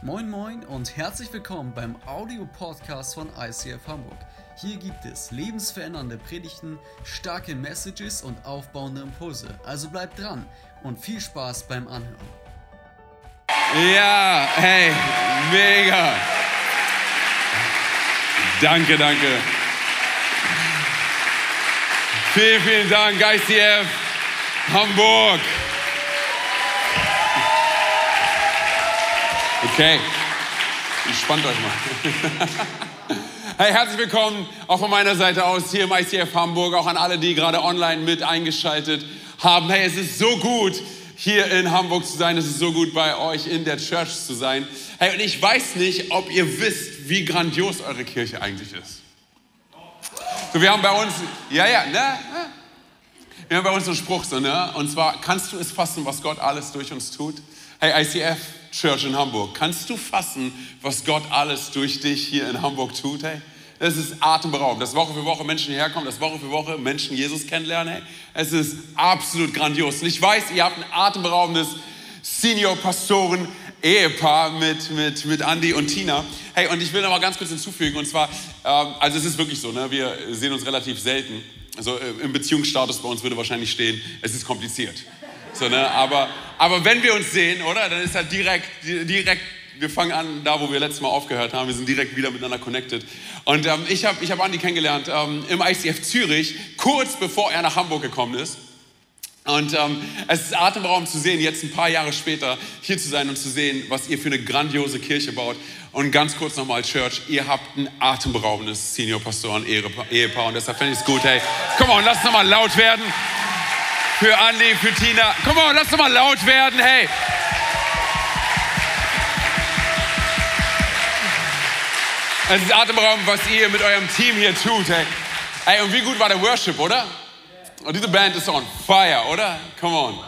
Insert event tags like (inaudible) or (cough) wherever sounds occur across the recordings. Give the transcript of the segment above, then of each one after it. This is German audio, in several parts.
Moin Moin und herzlich willkommen beim Audio-Podcast von ICF Hamburg. Hier gibt es lebensverändernde Predigten, starke Messages und aufbauende Impulse. Also bleibt dran und viel Spaß beim Anhören. Ja, hey, mega. Danke, danke. Vielen, vielen Dank, ICF Hamburg. Okay, entspannt euch mal. (laughs) Hey, herzlich willkommen auch von meiner Seite aus hier im ICF Hamburg, auch an alle, die gerade online mit eingeschaltet haben. Hey, es ist so gut, hier in Hamburg zu sein. Es ist so gut, bei euch in der Church zu sein. Hey, und ich weiß nicht, ob ihr wisst, wie grandios eure Kirche eigentlich ist. So, wir haben bei uns, ja, ja, ne? Wir haben bei uns einen Spruch so, ne? Und zwar, kannst du es fassen, was Gott alles durch uns tut? Hey, ICF Church in Hamburg, kannst du fassen, was Gott alles durch dich hier in Hamburg tut? Hey, das ist atemberaubend, dass Woche für Woche Menschen hierher kommen, dass Woche für Woche Menschen Jesus kennenlernen. Hey, es ist absolut grandios. Und ich weiß, ihr habt ein atemberaubendes Senior-Pastoren Ehepaar mit, mit, mit Andy und Tina. Hey, und ich will noch mal ganz kurz hinzufügen, und zwar, ähm, also es ist wirklich so, ne, wir sehen uns relativ selten. Also äh, im Beziehungsstatus bei uns würde wahrscheinlich stehen, es ist kompliziert. So, ne? aber, aber wenn wir uns sehen, oder, dann ist halt direkt, direkt, wir fangen an da, wo wir letztes Mal aufgehört haben, wir sind direkt wieder miteinander connected. Und ähm, ich habe ich hab Andi kennengelernt ähm, im ICF Zürich, kurz bevor er nach Hamburg gekommen ist. Und ähm, es ist atemberaubend zu sehen, jetzt ein paar Jahre später hier zu sein und zu sehen, was ihr für eine grandiose Kirche baut. Und ganz kurz nochmal, Church, ihr habt ein atemberaubendes Senior-Pastoren-Ehepaar und deshalb finde ich es gut, hey, komm lass nochmal laut werden für Andi, für Tina. Komm on, lass doch mal laut werden, hey. Es ist atemberaubend, was ihr mit eurem Team hier tut, hey. Ey, und wie gut war der Worship, oder? Und diese Band ist on fire, oder? Come on.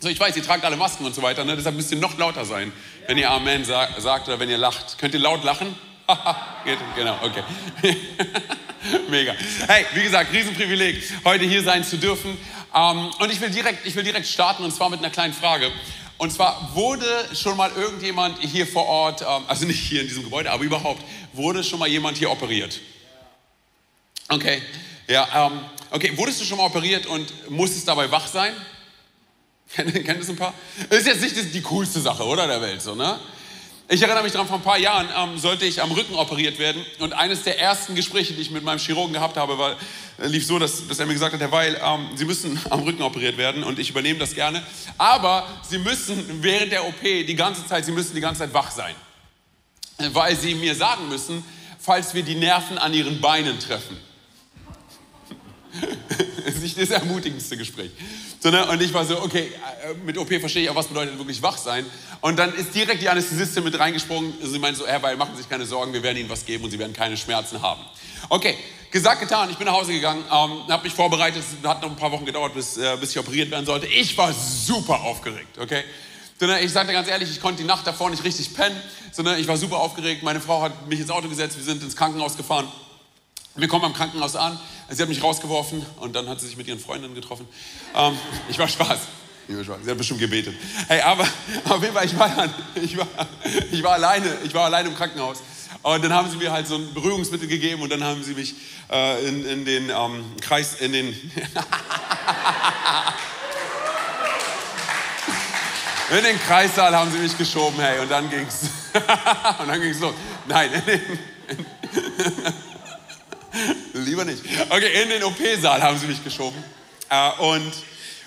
So, ich weiß, ihr tragt alle Masken und so weiter, ne? deshalb müsst ihr noch lauter sein, wenn ihr Amen sagt, sagt oder wenn ihr lacht. Könnt ihr laut lachen? (laughs) Geht, genau, okay. (laughs) (laughs) Mega. Hey, wie gesagt, Riesenprivileg, heute hier sein zu dürfen. Ähm, und ich will, direkt, ich will direkt starten und zwar mit einer kleinen Frage. Und zwar wurde schon mal irgendjemand hier vor Ort, ähm, also nicht hier in diesem Gebäude, aber überhaupt, wurde schon mal jemand hier operiert? Okay, ja, ähm, okay, wurdest du schon mal operiert und musstest dabei wach sein? (laughs) Kennt das ein paar? Ist jetzt nicht die coolste Sache, oder, der Welt, so, ne? Ich erinnere mich daran, vor ein paar Jahren ähm, sollte ich am Rücken operiert werden. Und eines der ersten Gespräche, die ich mit meinem Chirurgen gehabt habe, war, äh, lief so, dass, dass er mir gesagt hat, Herr Weil, ähm, Sie müssen (laughs) am Rücken operiert werden und ich übernehme das gerne. Aber Sie müssen während der OP die ganze Zeit, Sie müssen die ganze Zeit wach sein. Weil Sie mir sagen müssen, falls wir die Nerven an Ihren Beinen treffen. (laughs) das ist nicht das ermutigendste Gespräch. So, ne? Und ich war so, okay, äh, mit OP verstehe ich auch, was bedeutet wirklich wach sein. Und dann ist direkt die Anästhesistin mit reingesprungen. Sie meinte so, Herr Weil, machen Sie sich keine Sorgen, wir werden Ihnen was geben und Sie werden keine Schmerzen haben. Okay, gesagt, getan. Ich bin nach Hause gegangen, ähm, habe mich vorbereitet. Es hat noch ein paar Wochen gedauert, bis, äh, bis ich operiert werden sollte. Ich war super aufgeregt, okay? So, ne? Ich sagte ganz ehrlich, ich konnte die Nacht davor nicht richtig pennen. So, ne? Ich war super aufgeregt. Meine Frau hat mich ins Auto gesetzt. Wir sind ins Krankenhaus gefahren. Wir kommen am Krankenhaus an. Sie hat mich rausgeworfen und dann hat sie sich mit ihren Freundinnen getroffen. Ähm, ich war Spaß. Sie hat bestimmt gebetet. Hey, aber auf jeden Fall, ich war, ich war, ich war alleine, ich war alleine im Krankenhaus. Und dann haben sie mir halt so ein Beruhigungsmittel gegeben und dann haben sie mich äh, in, in, den ähm, Kreis, in den... (laughs) in den Kreissaal haben sie mich geschoben, hey, und dann ging's. (laughs) und dann ging's los. Nein, in den, (laughs) Lieber nicht. Okay, in den OP-Saal haben sie mich geschoben. Äh, und,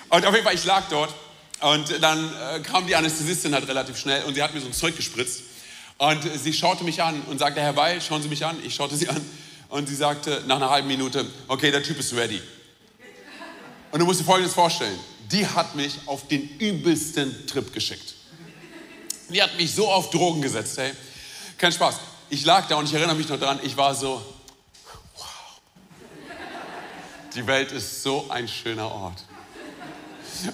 und auf jeden Fall, ich lag dort. Und dann äh, kam die Anästhesistin halt relativ schnell und sie hat mir so ein Zeug gespritzt. Und sie schaute mich an und sagte, Herr Weil, schauen Sie mich an. Ich schaute sie an und sie sagte nach einer halben Minute, okay, der Typ ist ready. Und du musst dir Folgendes vorstellen. Die hat mich auf den übelsten Trip geschickt. Die hat mich so auf Drogen gesetzt, hey. Kein Spaß. Ich lag da und ich erinnere mich noch daran, ich war so, die Welt ist so ein schöner Ort.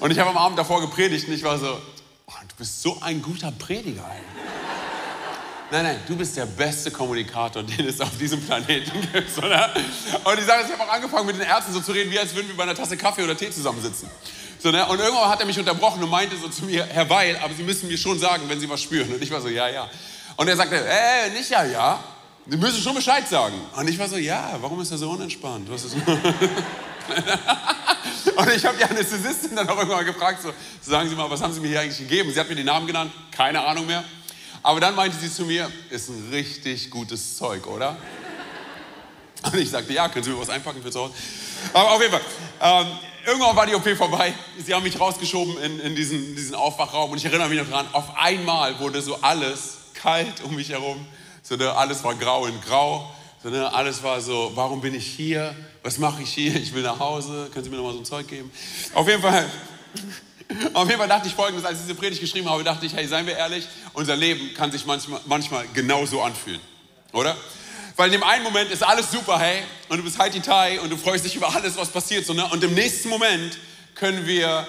Und ich habe am Abend davor gepredigt und ich war so, oh, du bist so ein guter Prediger. Nein, nein, du bist der beste Kommunikator, (laughs) den es auf diesem Planeten gibt. Oder? Und ich sage, ich habe auch angefangen mit den Ärzten so zu reden, wie als würden wir bei einer Tasse Kaffee oder Tee zusammensitzen. So, ne? Und irgendwann hat er mich unterbrochen und meinte so zu mir, Herr Weil, aber Sie müssen mir schon sagen, wenn Sie was spüren. Und ich war so, ja, ja. Und er sagte, äh, nicht ja, ja. Sie müssen schon Bescheid sagen. Und ich war so, ja, warum ist er so unentspannt? Was ist (laughs) und ich habe die Anästhesistin dann auch irgendwann gefragt, so, sagen Sie mal, was haben Sie mir hier eigentlich gegeben? Sie hat mir die Namen genannt, keine Ahnung mehr. Aber dann meinte sie zu mir, ist ein richtig gutes Zeug, oder? Und ich sagte, ja, können Sie mir was einpacken für zu Hause? Aber auf jeden Fall, ähm, irgendwann war die OP vorbei. Sie haben mich rausgeschoben in, in diesen, diesen Aufwachraum und ich erinnere mich noch dran, auf einmal wurde so alles kalt um mich herum. So, ne, alles war grau in grau. So, ne, alles war so, warum bin ich hier? Was mache ich hier? Ich will nach Hause. Können Sie mir noch mal so ein Zeug geben? Auf jeden Fall (laughs) auf jeden Fall dachte ich folgendes, als ich diese Predigt geschrieben habe, dachte ich, hey, seien wir ehrlich, unser Leben kann sich manchmal, manchmal genauso anfühlen, oder? Weil in dem einen Moment ist alles super, hey, und du bist die Tai und du freust dich über alles, was passiert, so, ne? und im nächsten Moment können wir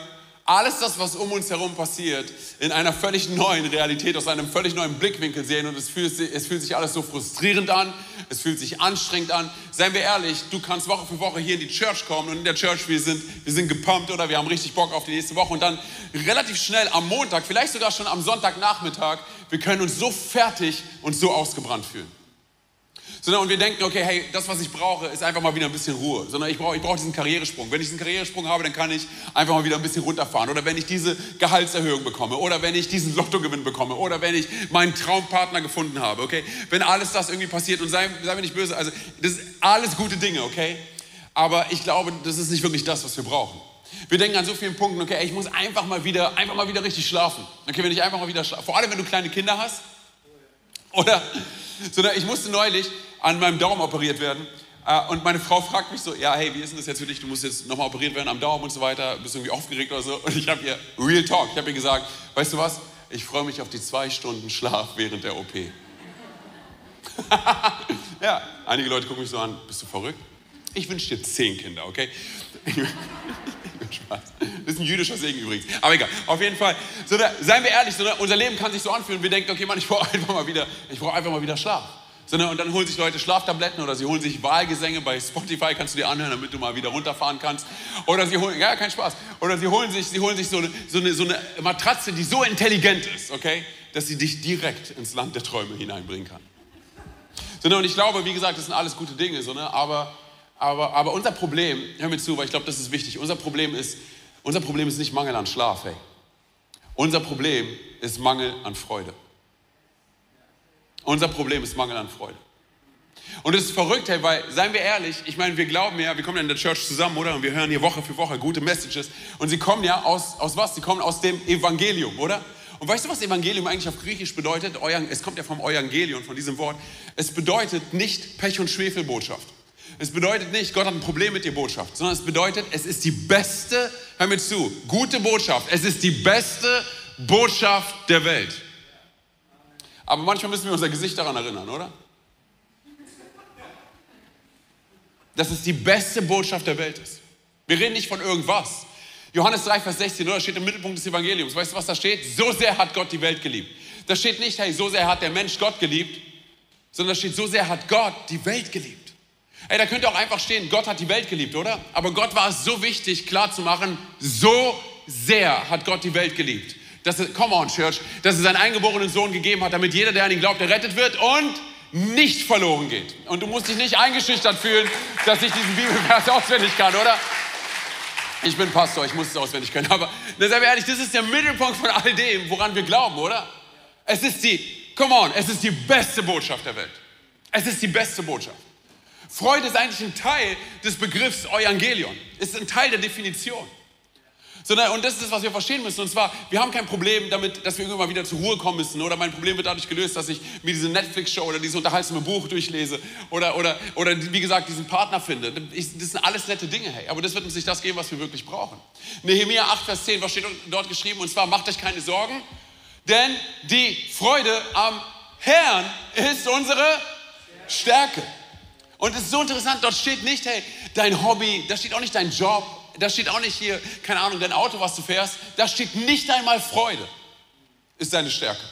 alles das, was um uns herum passiert, in einer völlig neuen Realität, aus einem völlig neuen Blickwinkel sehen. Und es fühlt, es fühlt sich alles so frustrierend an, es fühlt sich anstrengend an. Seien wir ehrlich, du kannst Woche für Woche hier in die Church kommen und in der Church, wir sind, wir sind gepumpt oder wir haben richtig Bock auf die nächste Woche. Und dann relativ schnell am Montag, vielleicht sogar schon am Sonntagnachmittag, wir können uns so fertig und so ausgebrannt fühlen sondern und wir denken, okay, hey, das, was ich brauche, ist einfach mal wieder ein bisschen Ruhe, sondern ich brauche, ich brauche diesen Karrieresprung. Wenn ich diesen Karrieresprung habe, dann kann ich einfach mal wieder ein bisschen runterfahren. Oder wenn ich diese Gehaltserhöhung bekomme. Oder wenn ich diesen Lottogewinn bekomme. Oder wenn ich meinen Traumpartner gefunden habe, okay, wenn alles das irgendwie passiert. Und sei, sei mir nicht böse, also das sind alles gute Dinge, okay, aber ich glaube, das ist nicht wirklich das, was wir brauchen. Wir denken an so vielen Punkten, okay, ich muss einfach mal wieder, einfach mal wieder richtig schlafen. Okay, wenn ich einfach mal wieder schlafe, vor allem wenn du kleine Kinder hast, oder, sondern ich musste neulich, an meinem Daumen operiert werden. Äh, und meine Frau fragt mich so, ja, hey, wie ist denn das jetzt für dich? Du musst jetzt nochmal operiert werden am Daumen und so weiter. Bist irgendwie aufgeregt oder so? Und ich habe ihr, real talk, ich habe ihr gesagt, weißt du was? Ich freue mich auf die zwei Stunden Schlaf während der OP. (laughs) ja, einige Leute gucken mich so an, bist du verrückt? Ich wünsche dir zehn Kinder, okay? Das ist ein jüdischer Segen übrigens. Aber egal, auf jeden Fall. So, da, seien wir ehrlich, so, unser Leben kann sich so anfühlen. Wir denken, okay, Mann, ich brauche einfach mal wieder, einfach mal wieder Schlaf sondern und dann holen sich Leute Schlaftabletten oder sie holen sich Wahlgesänge bei Spotify, kannst du dir anhören, damit du mal wieder runterfahren kannst. Oder sie holen, ja, kein Spaß. Oder sie holen sich, sie holen sich so eine, so eine, so eine Matratze, die so intelligent ist, okay, dass sie dich direkt ins Land der Träume hineinbringen kann. Sondern und ich glaube, wie gesagt, das sind alles gute Dinge, so, ne? aber, aber, aber unser Problem, hör mir zu, weil ich glaube, das ist wichtig, unser Problem ist, unser Problem ist nicht Mangel an Schlaf, hey. Unser Problem ist Mangel an Freude. Unser Problem ist Mangel an Freude. Und es ist verrückt, hey, weil, seien wir ehrlich, ich meine, wir glauben ja, wir kommen ja in der Church zusammen, oder? Und wir hören hier Woche für Woche gute Messages. Und sie kommen ja aus, aus was? Sie kommen aus dem Evangelium, oder? Und weißt du, was Evangelium eigentlich auf Griechisch bedeutet? Es kommt ja vom Evangelium, von diesem Wort. Es bedeutet nicht Pech- und Schwefelbotschaft. Es bedeutet nicht, Gott hat ein Problem mit dir Botschaft, sondern es bedeutet, es ist die beste, hör mir zu, gute Botschaft. Es ist die beste Botschaft der Welt. Aber manchmal müssen wir unser Gesicht daran erinnern, oder? Dass es die beste Botschaft der Welt ist. Wir reden nicht von irgendwas. Johannes 3, Vers 16, oder? Steht im Mittelpunkt des Evangeliums. Weißt du, was da steht? So sehr hat Gott die Welt geliebt. Da steht nicht, hey, so sehr hat der Mensch Gott geliebt, sondern da steht, so sehr hat Gott die Welt geliebt. Ey, da könnte auch einfach stehen, Gott hat die Welt geliebt, oder? Aber Gott war es so wichtig, klarzumachen, so sehr hat Gott die Welt geliebt dass es, come on Church, dass es seinen eingeborenen Sohn gegeben hat, damit jeder, der an ihn glaubt, errettet wird und nicht verloren geht. Und du musst dich nicht eingeschüchtert fühlen, dass ich diesen Bibelvers (laughs) auswendig kann, oder? Ich bin Pastor, ich muss es auswendig können. Aber seien wir ehrlich, das ist der Mittelpunkt von all dem, woran wir glauben, oder? Es ist die, come on, es ist die beste Botschaft der Welt. Es ist die beste Botschaft. Freude ist eigentlich ein Teil des Begriffs Evangelion. Ist ein Teil der Definition. Sondern, und das ist das, was wir verstehen müssen. Und zwar, wir haben kein Problem damit, dass wir irgendwann wieder zur Ruhe kommen müssen. Oder mein Problem wird dadurch gelöst, dass ich mir diese Netflix-Show oder dieses unterhaltsame Buch durchlese. Oder, oder, oder wie gesagt, diesen Partner finde. das sind alles nette Dinge, hey. Aber das wird uns nicht das geben, was wir wirklich brauchen. Nehemiah 8, Vers 10, was steht dort geschrieben? Und zwar, macht euch keine Sorgen, denn die Freude am Herrn ist unsere Stärke. Und es ist so interessant, dort steht nicht, hey, dein Hobby, da steht auch nicht dein Job, da steht auch nicht hier, keine Ahnung, dein Auto, was du fährst, da steht nicht einmal Freude, ist deine Stärke.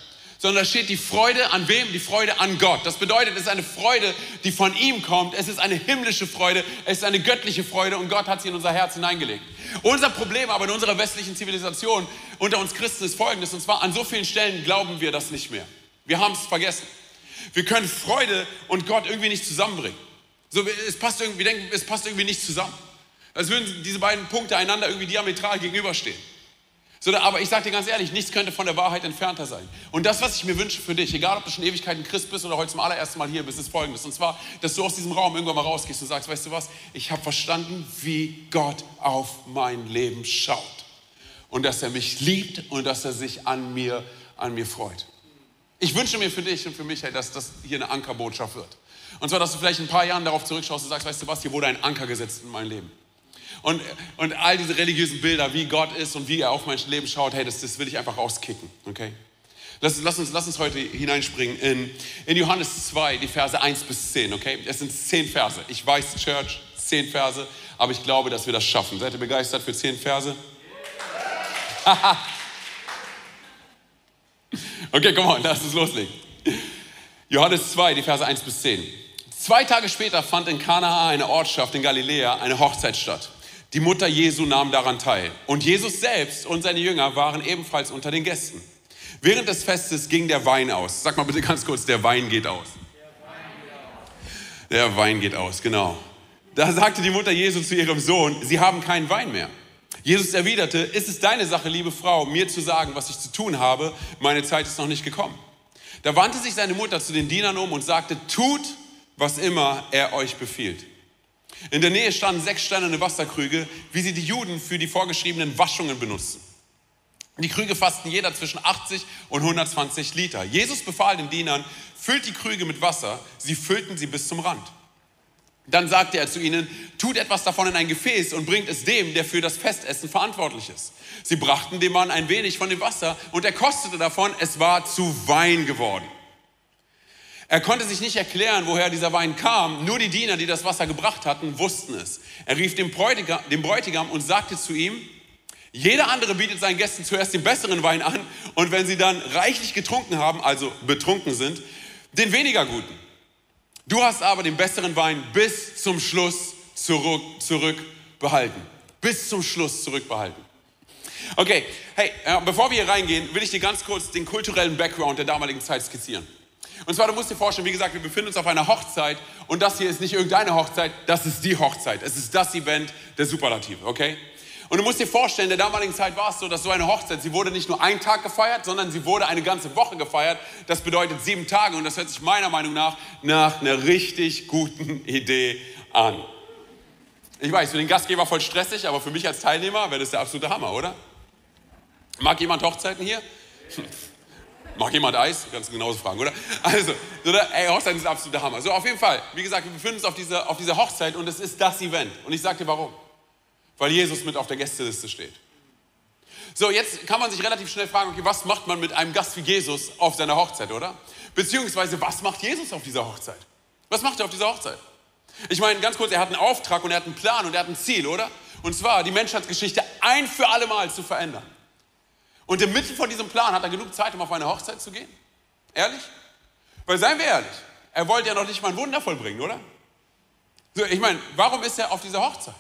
sondern da steht die Freude an wem? Die Freude an Gott. Das bedeutet, es ist eine Freude, die von ihm kommt. Es ist eine himmlische Freude, es ist eine göttliche Freude und Gott hat sie in unser Herz hineingelegt. Unser Problem aber in unserer westlichen Zivilisation unter uns Christen ist folgendes, und zwar an so vielen Stellen glauben wir das nicht mehr. Wir haben es vergessen. Wir können Freude und Gott irgendwie nicht zusammenbringen. So, es passt irgendwie, denken, es passt irgendwie nicht zusammen. Als würden diese beiden Punkte einander irgendwie diametral gegenüberstehen. So, aber ich sage dir ganz ehrlich, nichts könnte von der Wahrheit entfernter sein. Und das, was ich mir wünsche für dich, egal ob du schon Ewigkeiten Christ bist oder heute zum allerersten Mal hier bist, ist folgendes. Und zwar, dass du aus diesem Raum irgendwann mal rausgehst und sagst, weißt du was, ich habe verstanden, wie Gott auf mein Leben schaut. Und dass er mich liebt und dass er sich an mir, an mir freut. Ich wünsche mir für dich und für mich, dass das hier eine Ankerbotschaft wird. Und zwar, dass du vielleicht in ein paar Jahren darauf zurückschaust und sagst, weißt du was, hier wurde ein Anker gesetzt in mein Leben. Und, und all diese religiösen Bilder, wie Gott ist und wie er auf mein Leben schaut, hey, das, das will ich einfach rauskicken, okay? Lass, lass, uns, lass uns heute hineinspringen in, in Johannes 2, die Verse 1 bis 10, okay? Es sind zehn Verse. Ich weiß, Church, zehn Verse, aber ich glaube, dass wir das schaffen. Seid ihr begeistert für zehn Verse? (laughs) okay, komm on, lass uns loslegen. Johannes 2, die Verse 1 bis 10. Zwei Tage später fand in Kanaa, eine Ortschaft in Galiläa, eine Hochzeit statt. Die Mutter Jesu nahm daran teil. Und Jesus selbst und seine Jünger waren ebenfalls unter den Gästen. Während des Festes ging der Wein aus. Sag mal bitte ganz kurz, der Wein geht aus. Der Wein geht aus, genau. Da sagte die Mutter Jesu zu ihrem Sohn, sie haben keinen Wein mehr. Jesus erwiderte, ist es deine Sache, liebe Frau, mir zu sagen, was ich zu tun habe? Meine Zeit ist noch nicht gekommen. Da wandte sich seine Mutter zu den Dienern um und sagte, tut, was immer er euch befiehlt. In der Nähe standen sechs steinerne Wasserkrüge, wie sie die Juden für die vorgeschriebenen Waschungen benutzten. Die Krüge fassten jeder zwischen 80 und 120 Liter. Jesus befahl den Dienern, füllt die Krüge mit Wasser. Sie füllten sie bis zum Rand. Dann sagte er zu ihnen, tut etwas davon in ein Gefäß und bringt es dem, der für das Festessen verantwortlich ist. Sie brachten dem Mann ein wenig von dem Wasser und er kostete davon, es war zu Wein geworden. Er konnte sich nicht erklären, woher dieser Wein kam. Nur die Diener, die das Wasser gebracht hatten, wussten es. Er rief den Bräutigam, den Bräutigam und sagte zu ihm, jeder andere bietet seinen Gästen zuerst den besseren Wein an und wenn sie dann reichlich getrunken haben, also betrunken sind, den weniger guten. Du hast aber den besseren Wein bis zum Schluss zurück, zurückbehalten. Bis zum Schluss zurückbehalten. Okay, hey, äh, bevor wir hier reingehen, will ich dir ganz kurz den kulturellen Background der damaligen Zeit skizzieren. Und zwar, du musst dir vorstellen, wie gesagt, wir befinden uns auf einer Hochzeit und das hier ist nicht irgendeine Hochzeit, das ist die Hochzeit. Es ist das Event der Superlative, okay? Und du musst dir vorstellen, in der damaligen Zeit war es so, dass so eine Hochzeit, sie wurde nicht nur einen Tag gefeiert, sondern sie wurde eine ganze Woche gefeiert. Das bedeutet sieben Tage und das hört sich meiner Meinung nach nach einer richtig guten Idee an. Ich weiß, für den Gastgeber voll stressig, aber für mich als Teilnehmer wäre das der absolute Hammer, oder? Mag jemand Hochzeiten hier? Mag jemand Eis? Ganz genauso fragen, oder? Also, oder? Ey, Hochzeit ist der absolute Hammer. So, auf jeden Fall, wie gesagt, wir befinden uns auf dieser, auf dieser Hochzeit und es ist das Event. Und ich sage dir warum. Weil Jesus mit auf der Gästeliste steht. So, jetzt kann man sich relativ schnell fragen, okay, was macht man mit einem Gast wie Jesus auf seiner Hochzeit, oder? Beziehungsweise, was macht Jesus auf dieser Hochzeit? Was macht er auf dieser Hochzeit? Ich meine, ganz kurz, er hat einen Auftrag und er hat einen Plan und er hat ein Ziel, oder? Und zwar, die Menschheitsgeschichte ein für alle Mal zu verändern. Und im Mittel von diesem Plan hat er genug Zeit, um auf eine Hochzeit zu gehen? Ehrlich? Weil seien wir ehrlich, er wollte ja noch nicht mal ein Wunder vollbringen, oder? So, ich meine, warum ist er auf dieser Hochzeit?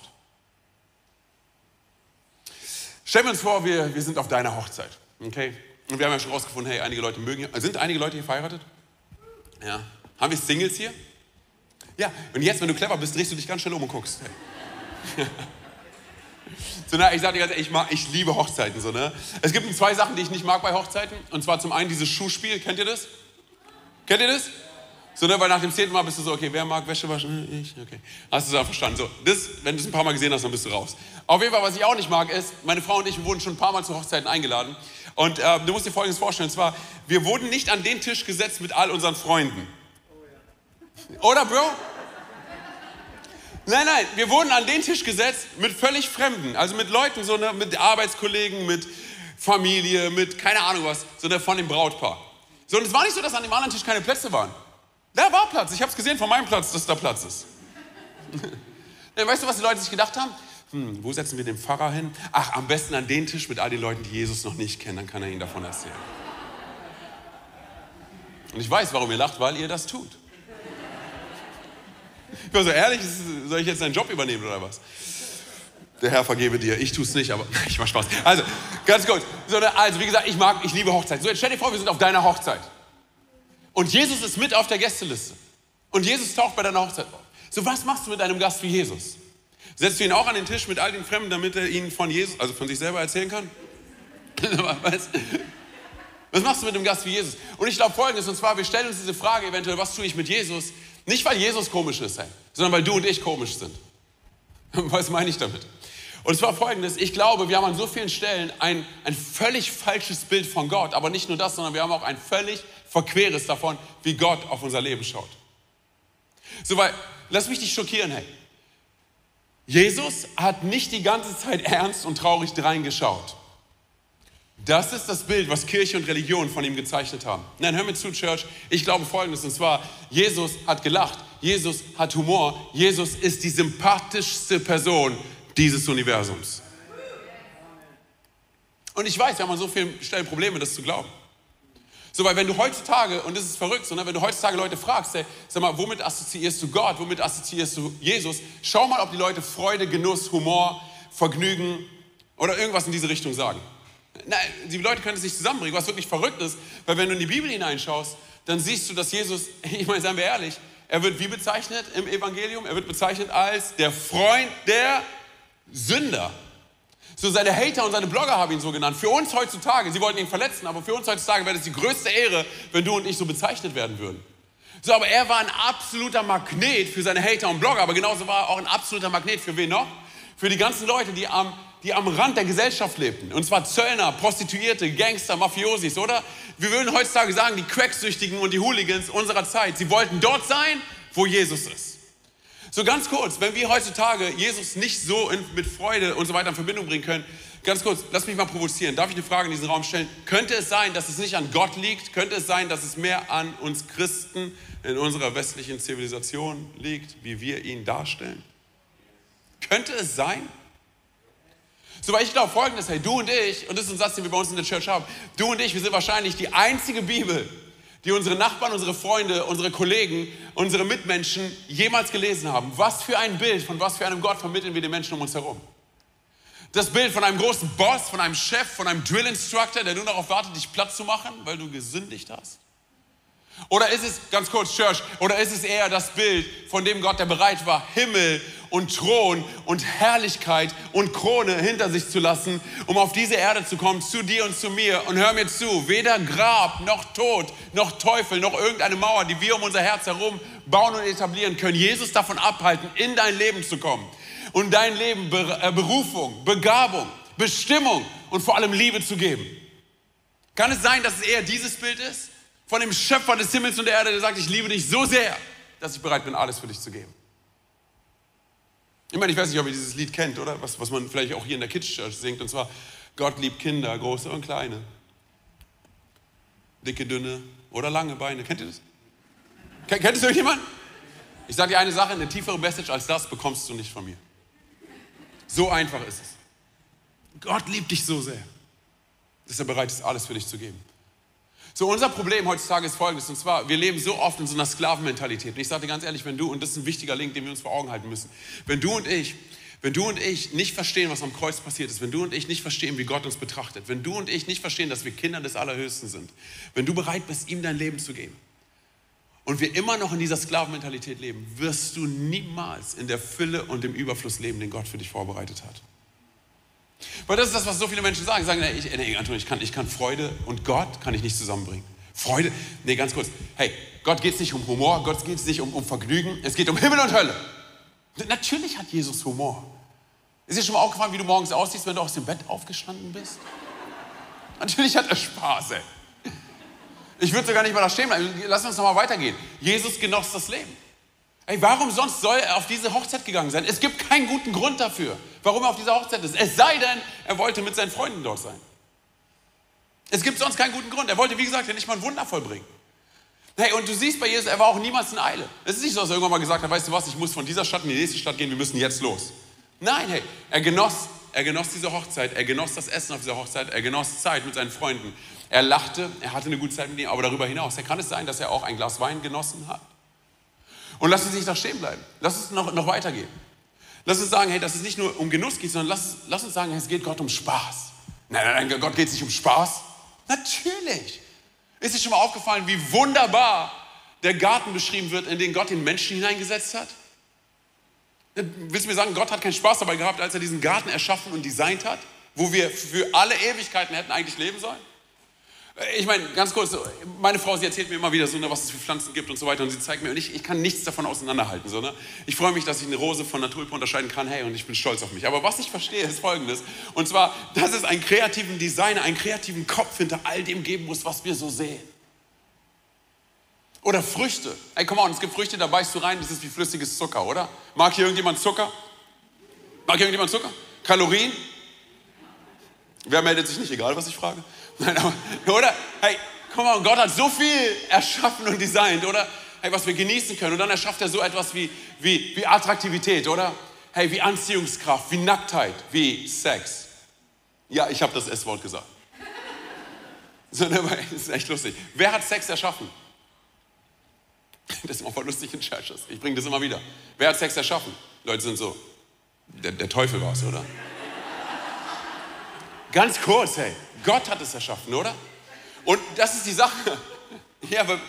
Stellen wir uns vor, wir, wir sind auf deiner Hochzeit, okay? Und wir haben ja schon rausgefunden, hey, einige Leute mögen hier. Sind einige Leute hier verheiratet? Ja. Haben wir Singles hier? Ja. Und jetzt, wenn du clever bist, drehst du dich ganz schnell um und guckst. Hey. (laughs) So, na, ich sage dir ganz ehrlich, ich, mag, ich liebe Hochzeiten. So, ne? Es gibt zwei Sachen, die ich nicht mag bei Hochzeiten. Und zwar zum einen dieses Schuhspiel. Kennt ihr das? Kennt ihr das? So, ne, weil nach dem zehnten Mal bist du so, okay, wer mag Wäsche waschen? Ich, okay. Hast du es auch verstanden? So, das, wenn du es ein paar Mal gesehen hast, dann bist du raus. Auf jeden Fall, was ich auch nicht mag, ist, meine Frau und ich, wurden schon ein paar Mal zu Hochzeiten eingeladen. Und äh, du musst dir Folgendes vorstellen, und zwar, wir wurden nicht an den Tisch gesetzt mit all unseren Freunden. Oder, Bro? Nein, nein, wir wurden an den Tisch gesetzt mit völlig Fremden, also mit Leuten, so ne, mit Arbeitskollegen, mit Familie, mit keine Ahnung was, sondern von dem Brautpaar. So, und es war nicht so, dass an dem anderen Tisch keine Plätze waren. Da war Platz. Ich habe es gesehen von meinem Platz, dass da Platz ist. ja, (laughs) weißt du, was die Leute sich gedacht haben? Hm, wo setzen wir den Pfarrer hin? Ach, am besten an den Tisch mit all den Leuten, die Jesus noch nicht kennen, dann kann er ihnen davon erzählen. Und ich weiß, warum ihr lacht, weil ihr das tut. Ich war so ehrlich, soll ich jetzt deinen Job übernehmen oder was? Der Herr vergebe dir. Ich tue es nicht, aber (laughs) ich mach Spaß. Also, ganz kurz. So, also, wie gesagt, ich mag, ich liebe Hochzeit. So, jetzt stell dir vor, wir sind auf deiner Hochzeit. Und Jesus ist mit auf der Gästeliste. Und Jesus taucht bei deiner Hochzeit auf. So, was machst du mit einem Gast wie Jesus? Setzt du ihn auch an den Tisch mit all den Fremden, damit er ihnen von Jesus, also von sich selber erzählen kann? (laughs) was machst du mit einem Gast wie Jesus? Und ich glaube folgendes, und zwar, wir stellen uns diese Frage eventuell, was tue ich mit Jesus? Nicht, weil Jesus komisch ist, sondern weil du und ich komisch sind. (laughs) Was meine ich damit? Und zwar folgendes, ich glaube, wir haben an so vielen Stellen ein, ein völlig falsches Bild von Gott, aber nicht nur das, sondern wir haben auch ein völlig verqueres davon, wie Gott auf unser Leben schaut. So, weil, lass mich dich schockieren, hey. Jesus hat nicht die ganze Zeit ernst und traurig reingeschaut. Das ist das Bild, was Kirche und Religion von ihm gezeichnet haben. Nein, hör mir zu, Church. Ich glaube Folgendes, und zwar, Jesus hat gelacht, Jesus hat Humor, Jesus ist die sympathischste Person dieses Universums. Und ich weiß, wir haben an so vielen Stellen Probleme, das zu glauben. So, weil wenn du heutzutage, und das ist verrückt, so, ne, wenn du heutzutage Leute fragst, ey, sag mal, womit assoziierst du Gott, womit assoziierst du Jesus, schau mal, ob die Leute Freude, Genuss, Humor, Vergnügen oder irgendwas in diese Richtung sagen. Nein, die Leute können es nicht zusammenbringen, was wirklich verrückt ist, weil wenn du in die Bibel hineinschaust, dann siehst du, dass Jesus, (laughs) ich meine, seien wir ehrlich, er wird wie bezeichnet im Evangelium? Er wird bezeichnet als der Freund der Sünder. So seine Hater und seine Blogger haben ihn so genannt. Für uns heutzutage, sie wollten ihn verletzen, aber für uns heutzutage wäre das die größte Ehre, wenn du und ich so bezeichnet werden würden. So, aber er war ein absoluter Magnet für seine Hater und Blogger, aber genauso war er auch ein absoluter Magnet für wen noch? Für die ganzen Leute, die am, die am Rand der Gesellschaft lebten. Und zwar Zöllner, Prostituierte, Gangster, Mafiosis, oder? Wir würden heutzutage sagen, die Cracksüchtigen und die Hooligans unserer Zeit, sie wollten dort sein, wo Jesus ist. So ganz kurz, wenn wir heutzutage Jesus nicht so in, mit Freude und so weiter in Verbindung bringen können, ganz kurz, lass mich mal provozieren. Darf ich eine Frage in diesen Raum stellen? Könnte es sein, dass es nicht an Gott liegt? Könnte es sein, dass es mehr an uns Christen in unserer westlichen Zivilisation liegt, wie wir ihn darstellen? Könnte es sein? So, weil ich glaube folgendes, hey, du und ich, und das ist ein Satz, den wir bei uns in der Church haben, du und ich, wir sind wahrscheinlich die einzige Bibel, die unsere Nachbarn, unsere Freunde, unsere Kollegen, unsere Mitmenschen jemals gelesen haben. Was für ein Bild von was für einem Gott vermitteln wir den Menschen um uns herum? Das Bild von einem großen Boss, von einem Chef, von einem Drill Instructor, der nur darauf wartet, dich platt zu machen, weil du gesündigt hast? Oder ist es, ganz kurz, Church, oder ist es eher das Bild von dem Gott, der bereit war, Himmel und Thron und Herrlichkeit und Krone hinter sich zu lassen, um auf diese Erde zu kommen, zu dir und zu mir? Und hör mir zu, weder Grab noch Tod noch Teufel noch irgendeine Mauer, die wir um unser Herz herum bauen und etablieren, können Jesus davon abhalten, in dein Leben zu kommen und dein Leben äh, Berufung, Begabung, Bestimmung und vor allem Liebe zu geben. Kann es sein, dass es eher dieses Bild ist? Von dem Schöpfer des Himmels und der Erde, der sagt, ich liebe dich so sehr, dass ich bereit bin, alles für dich zu geben. Ich meine, ich weiß nicht, ob ihr dieses Lied kennt, oder? Was, was man vielleicht auch hier in der Kids Church singt, und zwar Gott liebt Kinder, große und kleine. Dicke, dünne oder lange Beine. Kennt ihr das? Kennt, kennt es irgendjemand? Ich sage dir eine Sache, eine tiefere Message als das bekommst du nicht von mir. So einfach ist es. Gott liebt dich so sehr, dass er bereit ist, alles für dich zu geben. So, unser Problem heutzutage ist folgendes, und zwar, wir leben so oft in so einer Sklavenmentalität. Und ich sage dir ganz ehrlich, wenn du, und das ist ein wichtiger Link, den wir uns vor Augen halten müssen, wenn du und ich, wenn du und ich nicht verstehen, was am Kreuz passiert ist, wenn du und ich nicht verstehen, wie Gott uns betrachtet, wenn du und ich nicht verstehen, dass wir Kinder des Allerhöchsten sind, wenn du bereit bist, ihm dein Leben zu geben, und wir immer noch in dieser Sklavenmentalität leben, wirst du niemals in der Fülle und im Überfluss leben, den Gott für dich vorbereitet hat. Weil das ist das, was so viele Menschen sagen. Sie sagen, nee, ich, nee, Anton, ich kann, ich kann Freude und Gott kann ich nicht zusammenbringen. Freude, nee, ganz kurz. Hey, Gott geht es nicht um Humor, Gott geht es nicht um, um Vergnügen, es geht um Himmel und Hölle. Natürlich hat Jesus Humor. Ist dir schon mal aufgefallen, wie du morgens aussiehst, wenn du aus dem Bett aufgestanden bist? Natürlich hat er Spaß, ey. Ich würde sogar nicht mal da stehen bleiben. Lass uns noch mal weitergehen. Jesus genoss das Leben. Ey, warum sonst soll er auf diese Hochzeit gegangen sein? Es gibt keinen guten Grund dafür, warum er auf dieser Hochzeit ist. Es sei denn, er wollte mit seinen Freunden dort sein. Es gibt sonst keinen guten Grund. Er wollte, wie gesagt, ja nicht mal ein Wunder vollbringen. Hey, und du siehst bei Jesus, er war auch niemals in Eile. Es ist nicht so, dass er irgendwann mal gesagt hat, weißt du was, ich muss von dieser Stadt in die nächste Stadt gehen, wir müssen jetzt los. Nein, hey, er genoss, er genoss diese Hochzeit, er genoss das Essen auf dieser Hochzeit, er genoss Zeit mit seinen Freunden. Er lachte, er hatte eine gute Zeit mit ihm, aber darüber hinaus, kann es sein, dass er auch ein Glas Wein genossen hat. Und lass uns nicht da stehen bleiben. Lass uns noch, noch weitergehen. Lass uns sagen, hey, dass es nicht nur um Genuss geht, sondern lass, lass uns sagen, es geht Gott um Spaß. Nein, nein, nein, Gott geht es nicht um Spaß. Natürlich. Ist dir schon mal aufgefallen, wie wunderbar der Garten beschrieben wird, in den Gott den Menschen hineingesetzt hat? Willst du mir sagen, Gott hat keinen Spaß dabei gehabt, als er diesen Garten erschaffen und designt hat, wo wir für alle Ewigkeiten hätten eigentlich leben sollen? Ich meine, ganz kurz, meine Frau, sie erzählt mir immer wieder so, ne, was es für Pflanzen gibt und so weiter und sie zeigt mir, und ich, ich kann nichts davon auseinanderhalten. So, ne? Ich freue mich, dass ich eine Rose von einer Tulpe unterscheiden kann, hey, und ich bin stolz auf mich. Aber was ich verstehe, ist folgendes, und zwar, dass es einen kreativen Designer, einen kreativen Kopf hinter all dem geben muss, was wir so sehen. Oder Früchte. Ey, komm on, es gibt Früchte, da beißt du rein, das ist wie flüssiges Zucker, oder? Mag hier irgendjemand Zucker? Mag hier irgendjemand Zucker? Kalorien? Wer meldet sich nicht, egal was ich frage? Oder? Hey, komm mal, Gott hat so viel erschaffen und designt, oder? Hey, was wir genießen können. Und dann erschafft er so etwas wie, wie, wie Attraktivität, oder? Hey, wie Anziehungskraft, wie Nacktheit, wie Sex. Ja, ich habe das S-Wort gesagt. So, das ist echt lustig. Wer hat Sex erschaffen? Das ist immer lustig in Churches. Ich bringe das immer wieder. Wer hat Sex erschaffen? Leute sind so, der, der Teufel war es, oder? Ganz kurz, hey. Gott hat es erschaffen, oder? Und das ist die Sache. (laughs) Ja, aber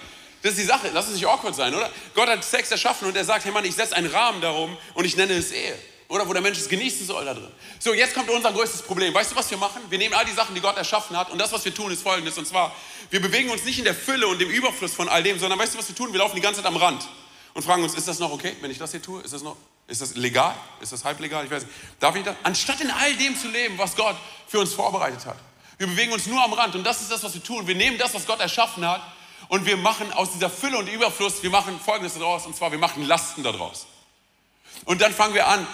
das ist die Sache. Lass es nicht awkward sein, oder? Gott hat Sex erschaffen und er sagt, hey Mann, ich setze einen Rahmen darum und ich nenne es Ehe. Oder wo der Mensch es genießen soll da drin. So, jetzt kommt unser größtes Problem. Weißt du, was wir machen? Wir nehmen all die Sachen, die Gott erschaffen hat und das, was wir tun, ist folgendes. Und zwar, wir bewegen uns nicht in der Fülle und dem Überfluss von all dem, sondern weißt du, was wir tun? Wir laufen die ganze Zeit am Rand und fragen uns, ist das noch okay, wenn ich das hier tue? Ist das noch, ist das legal? Ist das halblegal? Ich weiß nicht. Darf ich das? Anstatt in all dem zu leben, was Gott für uns vorbereitet hat. Wir bewegen uns nur am Rand und das ist das, was wir tun. Wir nehmen das, was Gott erschaffen hat und wir machen aus dieser Fülle und Überfluss, wir machen Folgendes daraus und zwar, wir machen Lasten daraus. Und dann fangen wir an,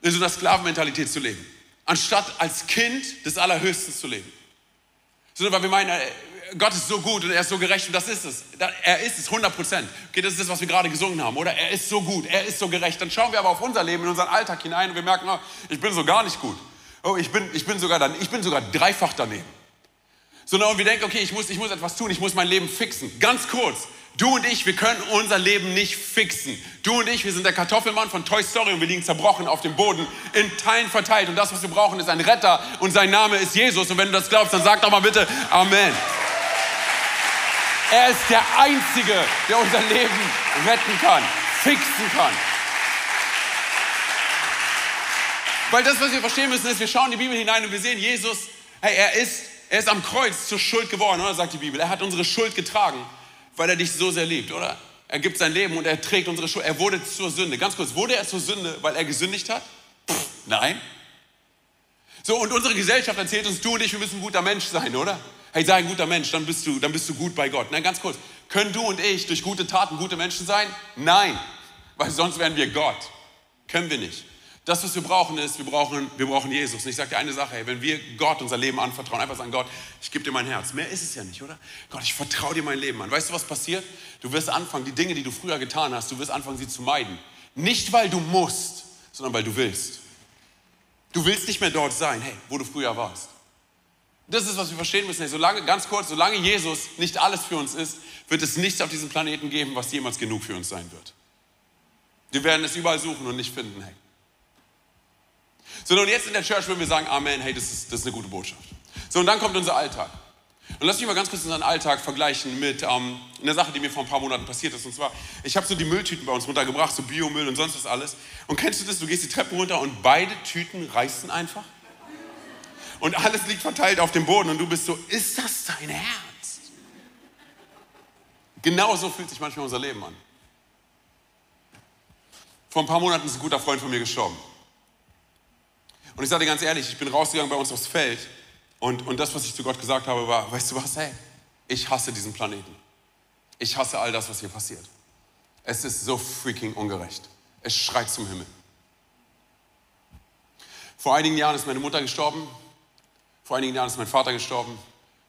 in so einer Sklavenmentalität zu leben, anstatt als Kind des Allerhöchsten zu leben. Sondern weil wir meinen, äh, Gott ist so gut und er ist so gerecht und das ist es. Er ist es 100 Prozent. Okay, das ist das, was wir gerade gesungen haben, oder? Er ist so gut, er ist so gerecht. Dann schauen wir aber auf unser Leben, in unseren Alltag hinein und wir merken, oh, ich bin so gar nicht gut. Oh, ich bin, ich bin, sogar, dann, ich bin sogar dreifach daneben. Sondern wir denken, okay, ich muss, ich muss etwas tun, ich muss mein Leben fixen. Ganz kurz, du und ich, wir können unser Leben nicht fixen. Du und ich, wir sind der Kartoffelmann von Toy Story und wir liegen zerbrochen auf dem Boden, in Teilen verteilt. Und das, was wir brauchen, ist ein Retter und sein Name ist Jesus. Und wenn du das glaubst, dann sag doch mal bitte Amen. Er ist der Einzige, der unser Leben retten kann, fixen kann. Weil das, was wir verstehen müssen, ist, wir schauen in die Bibel hinein und wir sehen, Jesus, hey, er ist, er ist am Kreuz zur Schuld geworden, oder sagt die Bibel. Er hat unsere Schuld getragen, weil er dich so sehr liebt, oder? Er gibt sein Leben und er trägt unsere Schuld. Er wurde zur Sünde. Ganz kurz, wurde er zur Sünde, weil er gesündigt hat? Pff, nein. So, und unsere Gesellschaft erzählt uns, du und ich, wir müssen ein guter Mensch sein, oder? Hey, sei ein guter Mensch, dann bist du, dann bist du gut bei Gott. Nein, ganz kurz. Können du und ich durch gute Taten gute Menschen sein? Nein. Weil sonst wären wir Gott. Können wir nicht. Das, was wir brauchen, ist, wir brauchen, wir brauchen Jesus. Und ich sage dir eine Sache, hey, wenn wir Gott unser Leben anvertrauen, einfach sagen, Gott, ich gebe dir mein Herz. Mehr ist es ja nicht, oder? Gott, ich vertraue dir mein Leben an. Weißt du, was passiert? Du wirst anfangen, die Dinge, die du früher getan hast, du wirst anfangen, sie zu meiden. Nicht, weil du musst, sondern weil du willst. Du willst nicht mehr dort sein, hey, wo du früher warst. Das ist, was wir verstehen müssen. Hey, solange, ganz kurz, solange Jesus nicht alles für uns ist, wird es nichts auf diesem Planeten geben, was jemals genug für uns sein wird. Wir werden es überall suchen und nicht finden, hey. Sondern jetzt in der Church würden wir sagen, Amen, hey, das ist, das ist eine gute Botschaft. So, und dann kommt unser Alltag. Und lass mich mal ganz kurz unseren Alltag vergleichen mit ähm, einer Sache, die mir vor ein paar Monaten passiert ist. Und zwar, ich habe so die Mülltüten bei uns runtergebracht, so Biomüll und sonst was alles. Und kennst du das? Du gehst die Treppen runter und beide Tüten reißen einfach. Und alles liegt verteilt auf dem Boden und du bist so, ist das dein Ernst? Genau so fühlt sich manchmal unser Leben an. Vor ein paar Monaten ist ein guter Freund von mir gestorben. Und ich sage dir ganz ehrlich, ich bin rausgegangen bei uns aufs Feld und, und das, was ich zu Gott gesagt habe, war, weißt du was, hey, ich hasse diesen Planeten. Ich hasse all das, was hier passiert. Es ist so freaking ungerecht. Es schreit zum Himmel. Vor einigen Jahren ist meine Mutter gestorben. Vor einigen Jahren ist mein Vater gestorben.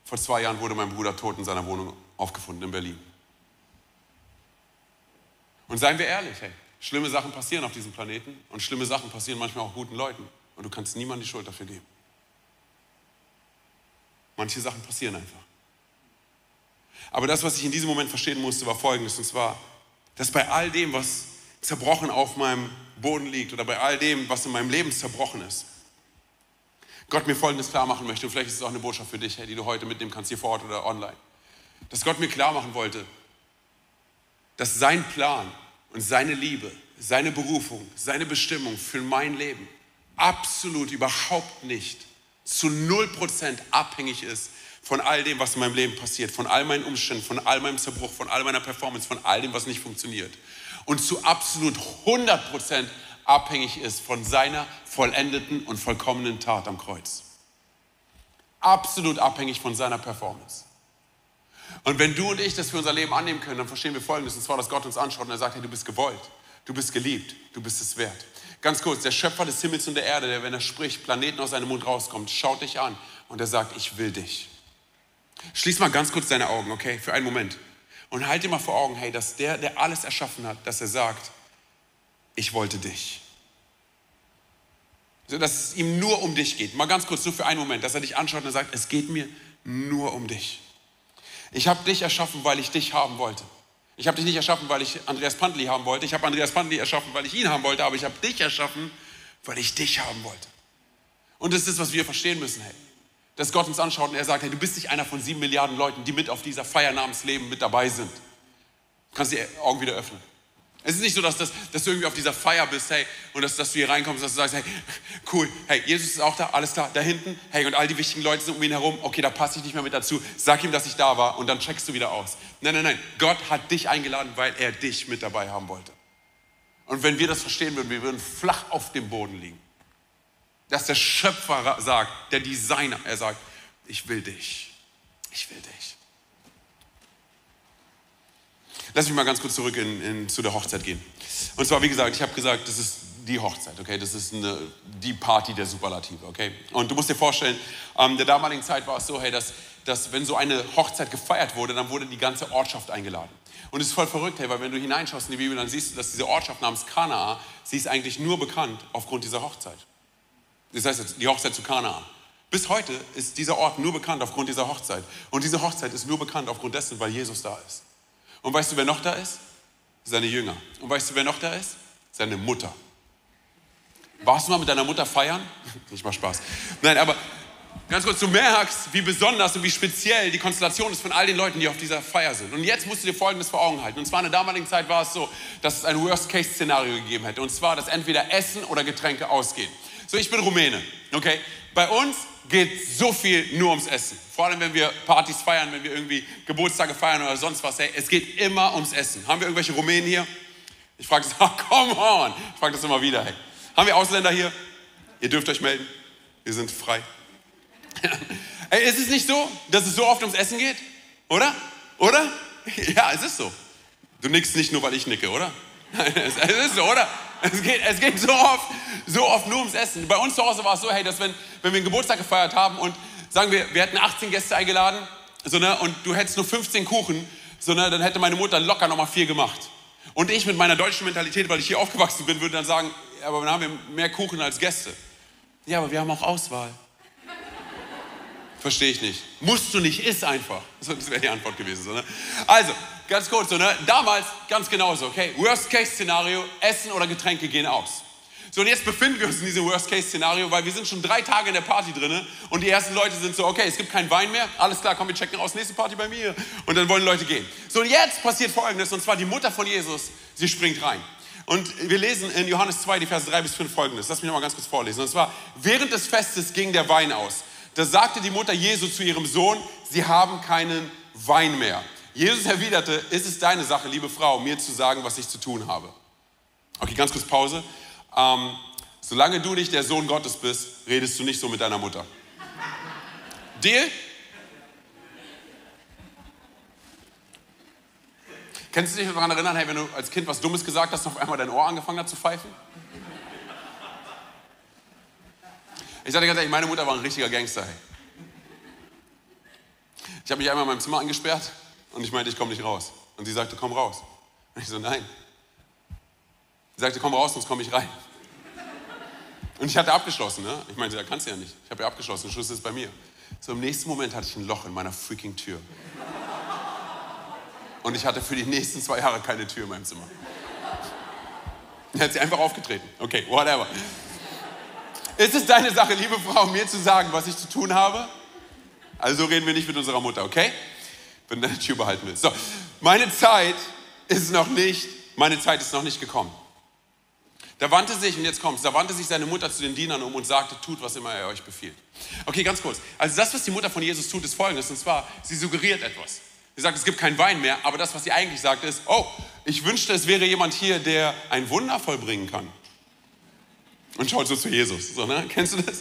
Vor zwei Jahren wurde mein Bruder tot in seiner Wohnung aufgefunden in Berlin. Und seien wir ehrlich, hey, schlimme Sachen passieren auf diesem Planeten und schlimme Sachen passieren manchmal auch guten Leuten. Und du kannst niemandem die Schuld dafür geben. Manche Sachen passieren einfach. Aber das, was ich in diesem Moment verstehen musste, war folgendes. Und zwar, dass bei all dem, was zerbrochen auf meinem Boden liegt oder bei all dem, was in meinem Leben zerbrochen ist, Gott mir Folgendes klar machen möchte. Und vielleicht ist es auch eine Botschaft für dich, die du heute mitnehmen kannst, hier vor Ort oder online. Dass Gott mir klar machen wollte, dass sein Plan und seine Liebe, seine Berufung, seine Bestimmung für mein Leben absolut überhaupt nicht zu 0% abhängig ist von all dem, was in meinem Leben passiert, von all meinen Umständen, von all meinem Zerbruch, von all meiner Performance, von all dem, was nicht funktioniert. Und zu absolut 100% abhängig ist von seiner vollendeten und vollkommenen Tat am Kreuz. Absolut abhängig von seiner Performance. Und wenn du und ich das für unser Leben annehmen können, dann verstehen wir Folgendes, und zwar, dass Gott uns anschaut und er sagt, hey, du bist gewollt, du bist geliebt, du bist es wert. Ganz kurz, der Schöpfer des Himmels und der Erde, der, wenn er spricht, Planeten aus seinem Mund rauskommt, schaut dich an und er sagt, ich will dich. Schließ mal ganz kurz deine Augen, okay, für einen Moment. Und halt dir mal vor Augen, hey, dass der, der alles erschaffen hat, dass er sagt, ich wollte dich. So, dass es ihm nur um dich geht. Mal ganz kurz, nur für einen Moment, dass er dich anschaut und sagt, es geht mir nur um dich. Ich habe dich erschaffen, weil ich dich haben wollte. Ich habe dich nicht erschaffen, weil ich Andreas Pantli haben wollte. Ich habe Andreas Pantli erschaffen, weil ich ihn haben wollte, aber ich habe dich erschaffen, weil ich dich haben wollte. Und das ist was wir verstehen müssen, hey. Dass Gott uns anschaut und er sagt, hey, du bist nicht einer von sieben Milliarden Leuten, die mit auf dieser Feier namens Leben mit dabei sind. Du kannst die Augen wieder öffnen. Es ist nicht so, dass, das, dass du irgendwie auf dieser Feier bist, hey, und dass, dass du hier reinkommst, dass du sagst, hey, cool, hey, Jesus ist auch da, alles klar, da hinten, hey, und all die wichtigen Leute sind um ihn herum, okay, da passe ich nicht mehr mit dazu, sag ihm, dass ich da war und dann checkst du wieder aus. Nein, nein, nein, Gott hat dich eingeladen, weil er dich mit dabei haben wollte. Und wenn wir das verstehen würden, wir würden flach auf dem Boden liegen. Dass der Schöpfer sagt, der Designer, er sagt, ich will dich, ich will dich. Lass mich mal ganz kurz zurück in, in, zu der Hochzeit gehen. Und zwar, wie gesagt, ich habe gesagt, das ist die Hochzeit, okay? Das ist eine, die Party der Superlative, okay? Und du musst dir vorstellen, ähm, der damaligen Zeit war es so, hey, dass, dass wenn so eine Hochzeit gefeiert wurde, dann wurde die ganze Ortschaft eingeladen. Und es ist voll verrückt, hey, weil wenn du hineinschaust in die Bibel, dann siehst du, dass diese Ortschaft namens Kanaa, sie ist eigentlich nur bekannt aufgrund dieser Hochzeit. Das heißt, die Hochzeit zu Kanaa. Bis heute ist dieser Ort nur bekannt aufgrund dieser Hochzeit. Und diese Hochzeit ist nur bekannt aufgrund dessen, weil Jesus da ist. Und weißt du, wer noch da ist? Seine Jünger. Und weißt du, wer noch da ist? Seine Mutter. Warst du mal mit deiner Mutter feiern? (laughs) Nicht mal Spaß. Nein, aber ganz kurz, du merkst, wie besonders und wie speziell die Konstellation ist von all den Leuten, die auf dieser Feier sind. Und jetzt musst du dir Folgendes vor Augen halten. Und zwar in der damaligen Zeit war es so, dass es ein Worst-Case-Szenario gegeben hätte. Und zwar, dass entweder Essen oder Getränke ausgehen. So, ich bin Rumäne, okay? Bei uns geht so viel nur ums Essen. Vor allem, wenn wir Partys feiern, wenn wir irgendwie Geburtstage feiern oder sonst was. Hey, es geht immer ums Essen. Haben wir irgendwelche Rumänen hier? Ich frage das, (laughs) oh, come on. Ich frage das immer wieder. Hey. Haben wir Ausländer hier? Ihr dürft euch melden. Wir sind frei. (laughs) hey, ist es nicht so, dass es so oft ums Essen geht? Oder? Oder? (laughs) Ja, es ist so. Du nickst nicht nur, weil ich nicke, oder? es ist so, oder? Es geht, es geht so, oft, so oft nur ums Essen. Bei uns zu Hause war es so, hey, dass wenn, wenn wir einen Geburtstag gefeiert haben und sagen wir, wir hätten 18 Gäste eingeladen so, ne, und du hättest nur 15 Kuchen, so, ne, dann hätte meine Mutter locker nochmal vier gemacht. Und ich mit meiner deutschen Mentalität, weil ich hier aufgewachsen bin, würde dann sagen, aber dann haben wir mehr Kuchen als Gäste. Ja, aber wir haben auch Auswahl. Verstehe ich nicht. Musst du nicht, iss einfach. Das wäre die Antwort gewesen. So, ne? Also, ganz kurz, so, ne? damals ganz genauso, okay? Worst-Case-Szenario, Essen oder Getränke gehen aus. So, und jetzt befinden wir uns in diesem Worst-Case-Szenario, weil wir sind schon drei Tage in der Party drin und die ersten Leute sind so, okay, es gibt keinen Wein mehr, alles klar, komm, wir checken aus, nächste Party bei mir. Und dann wollen Leute gehen. So, und jetzt passiert Folgendes, und zwar die Mutter von Jesus, sie springt rein. Und wir lesen in Johannes 2, die Verse 3 bis 5 folgendes. Lass mich noch mal ganz kurz vorlesen. Und zwar, während des Festes ging der Wein aus. Da sagte die Mutter Jesu zu ihrem Sohn, sie haben keinen Wein mehr. Jesus erwiderte, ist es deine Sache, liebe Frau, mir zu sagen, was ich zu tun habe. Okay, ganz kurz Pause. Ähm, solange du nicht der Sohn Gottes bist, redest du nicht so mit deiner Mutter. Deal? Kennst du dich daran erinnern, hey, wenn du als Kind was Dummes gesagt hast und auf einmal dein Ohr angefangen hat zu pfeifen? Ich sage dir ganz ehrlich, meine Mutter war ein richtiger Gangster. Hey. Ich habe mich einmal in meinem Zimmer angesperrt und ich meinte, ich komme nicht raus. Und sie sagte, komm raus. Und ich so, nein. Sie sagte, komm raus, sonst komme ich rein. Und ich hatte abgeschlossen. Ne? Ich meinte, da kannst du ja nicht. Ich habe ja abgeschlossen, der Schlüssel ist bei mir. So im nächsten Moment hatte ich ein Loch in meiner freaking Tür. Und ich hatte für die nächsten zwei Jahre keine Tür in meinem Zimmer. Er hat sie einfach aufgetreten. Okay, whatever. Ist es deine Sache, liebe Frau, mir zu sagen, was ich zu tun habe? Also reden wir nicht mit unserer Mutter, okay? Wenn du deine Tür behalten willst. So, meine Zeit ist noch nicht, meine Zeit ist noch nicht gekommen. Da wandte sich, und jetzt kommt's, da wandte sich seine Mutter zu den Dienern um und sagte, tut, was immer er euch befiehlt. Okay, ganz kurz. Also das, was die Mutter von Jesus tut, ist folgendes, und zwar, sie suggeriert etwas. Sie sagt, es gibt keinen Wein mehr, aber das, was sie eigentlich sagt, ist, oh, ich wünschte, es wäre jemand hier, der ein Wunder vollbringen kann. Und schaut so zu Jesus. So, ne? Kennst du das?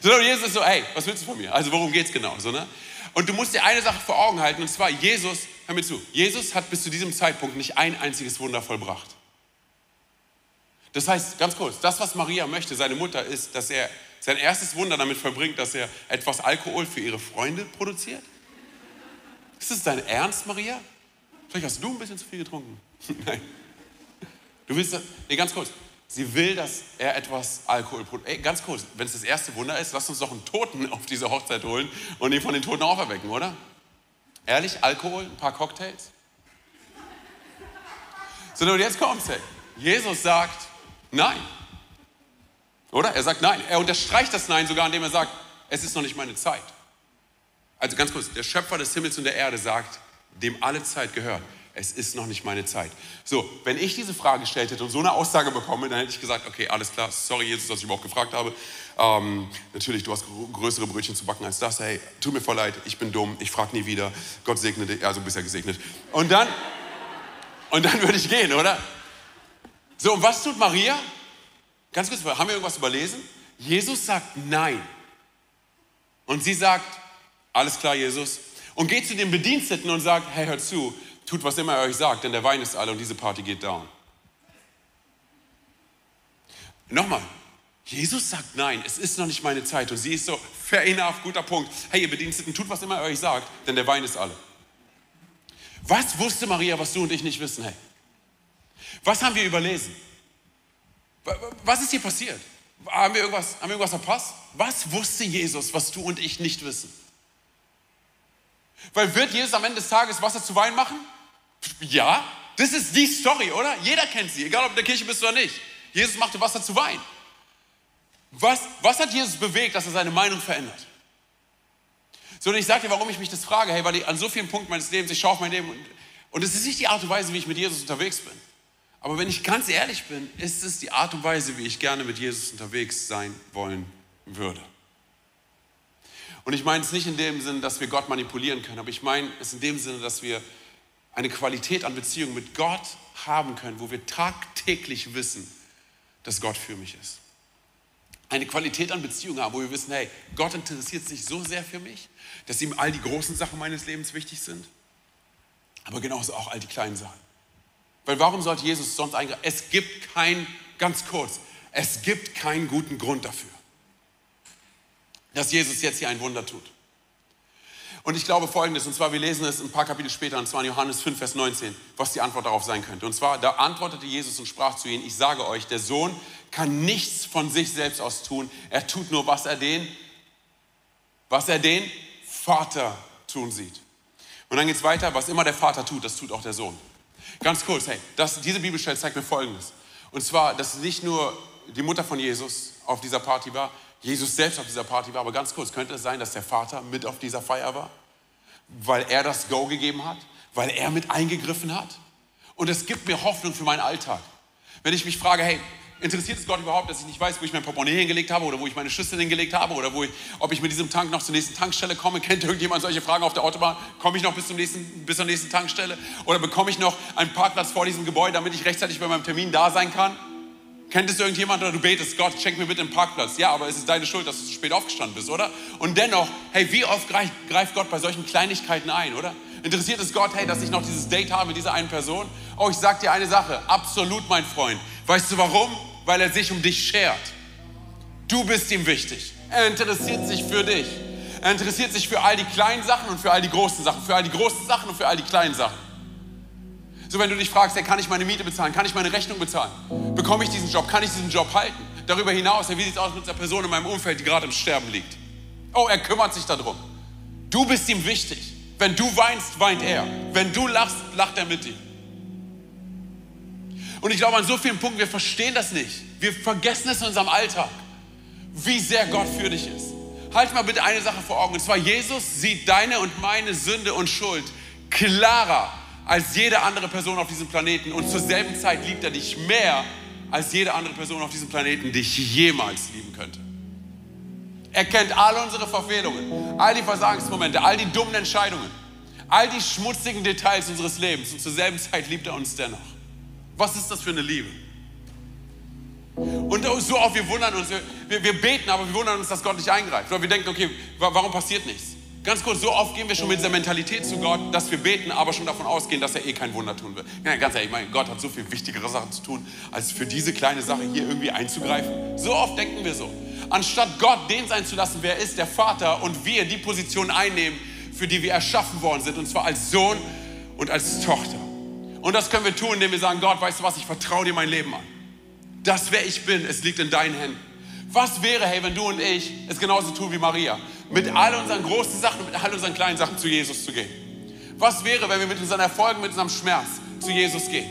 So, Jesus ist so, hey, was willst du von mir? Also worum geht es genau? So, ne? Und du musst dir eine Sache vor Augen halten, und zwar Jesus, hör mir zu, Jesus hat bis zu diesem Zeitpunkt nicht ein einziges Wunder vollbracht. Das heißt, ganz kurz, das, was Maria möchte, seine Mutter, ist, dass er sein erstes Wunder damit verbringt, dass er etwas Alkohol für ihre Freunde produziert. Ist das dein Ernst, Maria? Vielleicht hast du ein bisschen zu viel getrunken. (laughs) Nein. Du willst, nee, ganz kurz. Sie will, dass er etwas Alkohol produziert. Ganz kurz, wenn es das erste Wunder ist, lass uns doch einen Toten auf diese Hochzeit holen und ihn von den Toten auferwecken, oder? Ehrlich, Alkohol, ein paar Cocktails? So, und jetzt kommt's, ey. Jesus sagt nein. Oder? Er sagt nein. Er unterstreicht das Nein sogar, indem er sagt, es ist noch nicht meine Zeit. Also ganz kurz, der Schöpfer des Himmels und der Erde sagt, dem alle Zeit gehört es ist noch nicht meine Zeit. So, wenn ich diese Frage gestellt hätte und so eine Aussage bekomme, dann hätte ich gesagt, okay, alles klar, sorry Jesus, dass ich überhaupt gefragt habe. Ähm, natürlich, du hast größere Brötchen zu backen als das. Hey, tut mir voll leid, ich bin dumm, ich frage nie wieder. Gott segne dich, also bist ja gesegnet. Und dann, und dann würde ich gehen, oder? So, und was tut Maria? Ganz kurz, haben wir irgendwas überlesen? Jesus sagt nein. Und sie sagt, alles klar, Jesus. Und geht zu den Bediensteten und sagt, hey, hör zu, Tut, was immer er euch sagt, denn der Wein ist alle und diese Party geht down. Nochmal, Jesus sagt nein, es ist noch nicht meine Zeit. Und sie ist so, fair enough, guter Punkt. Hey, ihr Bediensteten, tut, was immer er euch sagt, denn der Wein ist alle. Was wusste Maria, was du und ich nicht wissen? Hey, was haben wir überlesen? Was ist hier passiert? Haben wir irgendwas, haben wir irgendwas verpasst? Was wusste Jesus, was du und ich nicht wissen? Weil wird Jesus am Ende des Tages Wasser zu Wein machen? Ja, das ist die Story, oder? Jeder kennt sie, egal ob in der Kirche bist oder nicht. Jesus machte Wasser zu Wein. Was, was hat Jesus bewegt, dass er seine Meinung verändert? So, und ich sage dir, warum ich mich das frage, hey, weil ich an so vielen Punkten meines Lebens, ich schaue auf mein Leben und es ist nicht die Art und Weise, wie ich mit Jesus unterwegs bin. Aber wenn ich ganz ehrlich bin, ist es die Art und Weise, wie ich gerne mit Jesus unterwegs sein wollen würde. Und ich meine es nicht in dem Sinne, dass wir Gott manipulieren können, aber ich meine es in dem Sinne, dass wir eine Qualität an Beziehung mit Gott haben können, wo wir tagtäglich wissen, dass Gott für mich ist. Eine Qualität an Beziehung haben, wo wir wissen, hey, Gott interessiert sich so sehr für mich, dass ihm all die großen Sachen meines Lebens wichtig sind, aber genauso auch all die kleinen Sachen. Weil warum sollte Jesus sonst eingreifen? Es gibt kein, ganz kurz, es gibt keinen guten Grund dafür, dass Jesus jetzt hier ein Wunder tut. Und ich glaube folgendes, und zwar, wir lesen es ein paar Kapitel später, und zwar in Johannes 5, Vers 19, was die Antwort darauf sein könnte. Und zwar, da antwortete Jesus und sprach zu ihnen, ich sage euch, der Sohn kann nichts von sich selbst aus tun. Er tut nur, was er den, was er den Vater tun sieht. Und dann geht es weiter, was immer der Vater tut, das tut auch der Sohn. Ganz kurz, hey, das, diese Bibelstelle zeigt mir Folgendes. Und zwar, dass nicht nur die Mutter von Jesus auf dieser Party war, Jesus selbst auf dieser Party war, aber ganz kurz, könnte es sein, dass der Vater mit auf dieser Feier war? Weil er das Go gegeben hat? Weil er mit eingegriffen hat? Und es gibt mir Hoffnung für meinen Alltag. Wenn ich mich frage, hey, interessiert es Gott überhaupt, dass ich nicht weiß, wo ich mein Portemonnaie hingelegt habe oder wo ich meine Schüssel hingelegt habe oder wo ich, ob ich mit diesem Tank noch zur nächsten Tankstelle komme? (laughs) Kennt irgendjemand solche Fragen auf der Autobahn? Komme ich noch bis, zum nächsten, bis zur nächsten Tankstelle? Oder bekomme ich noch einen Parkplatz vor diesem Gebäude, damit ich rechtzeitig bei meinem Termin da sein kann? Kennt es irgendjemand oder du betest, Gott, schenk mir bitte einen Parkplatz. Ja, aber es ist deine Schuld, dass du zu spät aufgestanden bist, oder? Und dennoch, hey, wie oft greift, Gott bei solchen Kleinigkeiten ein, oder? Interessiert es Gott, hey, dass ich noch dieses Date habe mit dieser einen Person? Oh, ich sag dir eine Sache, absolut, mein Freund. Weißt du warum? Weil er sich um dich schert. Du bist ihm wichtig. Er interessiert sich für dich. Er interessiert sich für all die kleinen Sachen und für all die großen Sachen, für all die großen Sachen und für all die kleinen Sachen. So, wenn du dich fragst, hey, kann ich meine Miete bezahlen? Kann ich meine Rechnung bezahlen? Bekomme ich diesen Job? Kann ich diesen Job halten? Darüber hinaus, hey, wie sieht es aus mit der Person in meinem Umfeld, die gerade im Sterben liegt? Oh, er kümmert sich darum. Du bist ihm wichtig. Wenn du weinst, weint er. Wenn du lachst, lacht er mit dir. Und ich glaube, an so vielen Punkten, wir verstehen das nicht. Wir vergessen es in unserem Alltag, wie sehr Gott für dich ist. Halt mal bitte eine Sache vor Augen. Und zwar, Jesus sieht deine und meine Sünde und Schuld klarer als jede andere Person auf diesem Planeten. Und zur selben Zeit liebt er dich mehr, als jede andere Person auf diesem Planeten dich jemals lieben könnte. Er kennt all unsere Verfehlungen, all die Versagensmomente, all die dummen Entscheidungen, all die schmutzigen Details unseres Lebens. Und zur selben Zeit liebt er uns dennoch. Was ist das für eine Liebe? Und so oft, wir wundern uns, wir, wir beten, aber wir wundern uns, dass Gott nicht eingreift. Oder wir denken, okay, warum passiert nichts? Ganz kurz, so oft gehen wir schon mit dieser Mentalität zu Gott, dass wir beten, aber schon davon ausgehen, dass er eh kein Wunder tun wird. Ja, ganz ehrlich, mein Gott hat so viel wichtigere Sachen zu tun, als für diese kleine Sache hier irgendwie einzugreifen. So oft denken wir so. Anstatt Gott den sein zu lassen, wer ist der Vater und wir die Position einnehmen, für die wir erschaffen worden sind, und zwar als Sohn und als Tochter. Und das können wir tun, indem wir sagen, Gott, weißt du was, ich vertraue dir mein Leben an. Das, wer ich bin, es liegt in deinen Händen. Was wäre, hey, wenn du und ich es genauso tun wie Maria? Mit all unseren großen Sachen, mit all unseren kleinen Sachen zu Jesus zu gehen. Was wäre, wenn wir mit unseren Erfolgen, mit unserem Schmerz zu Jesus gehen?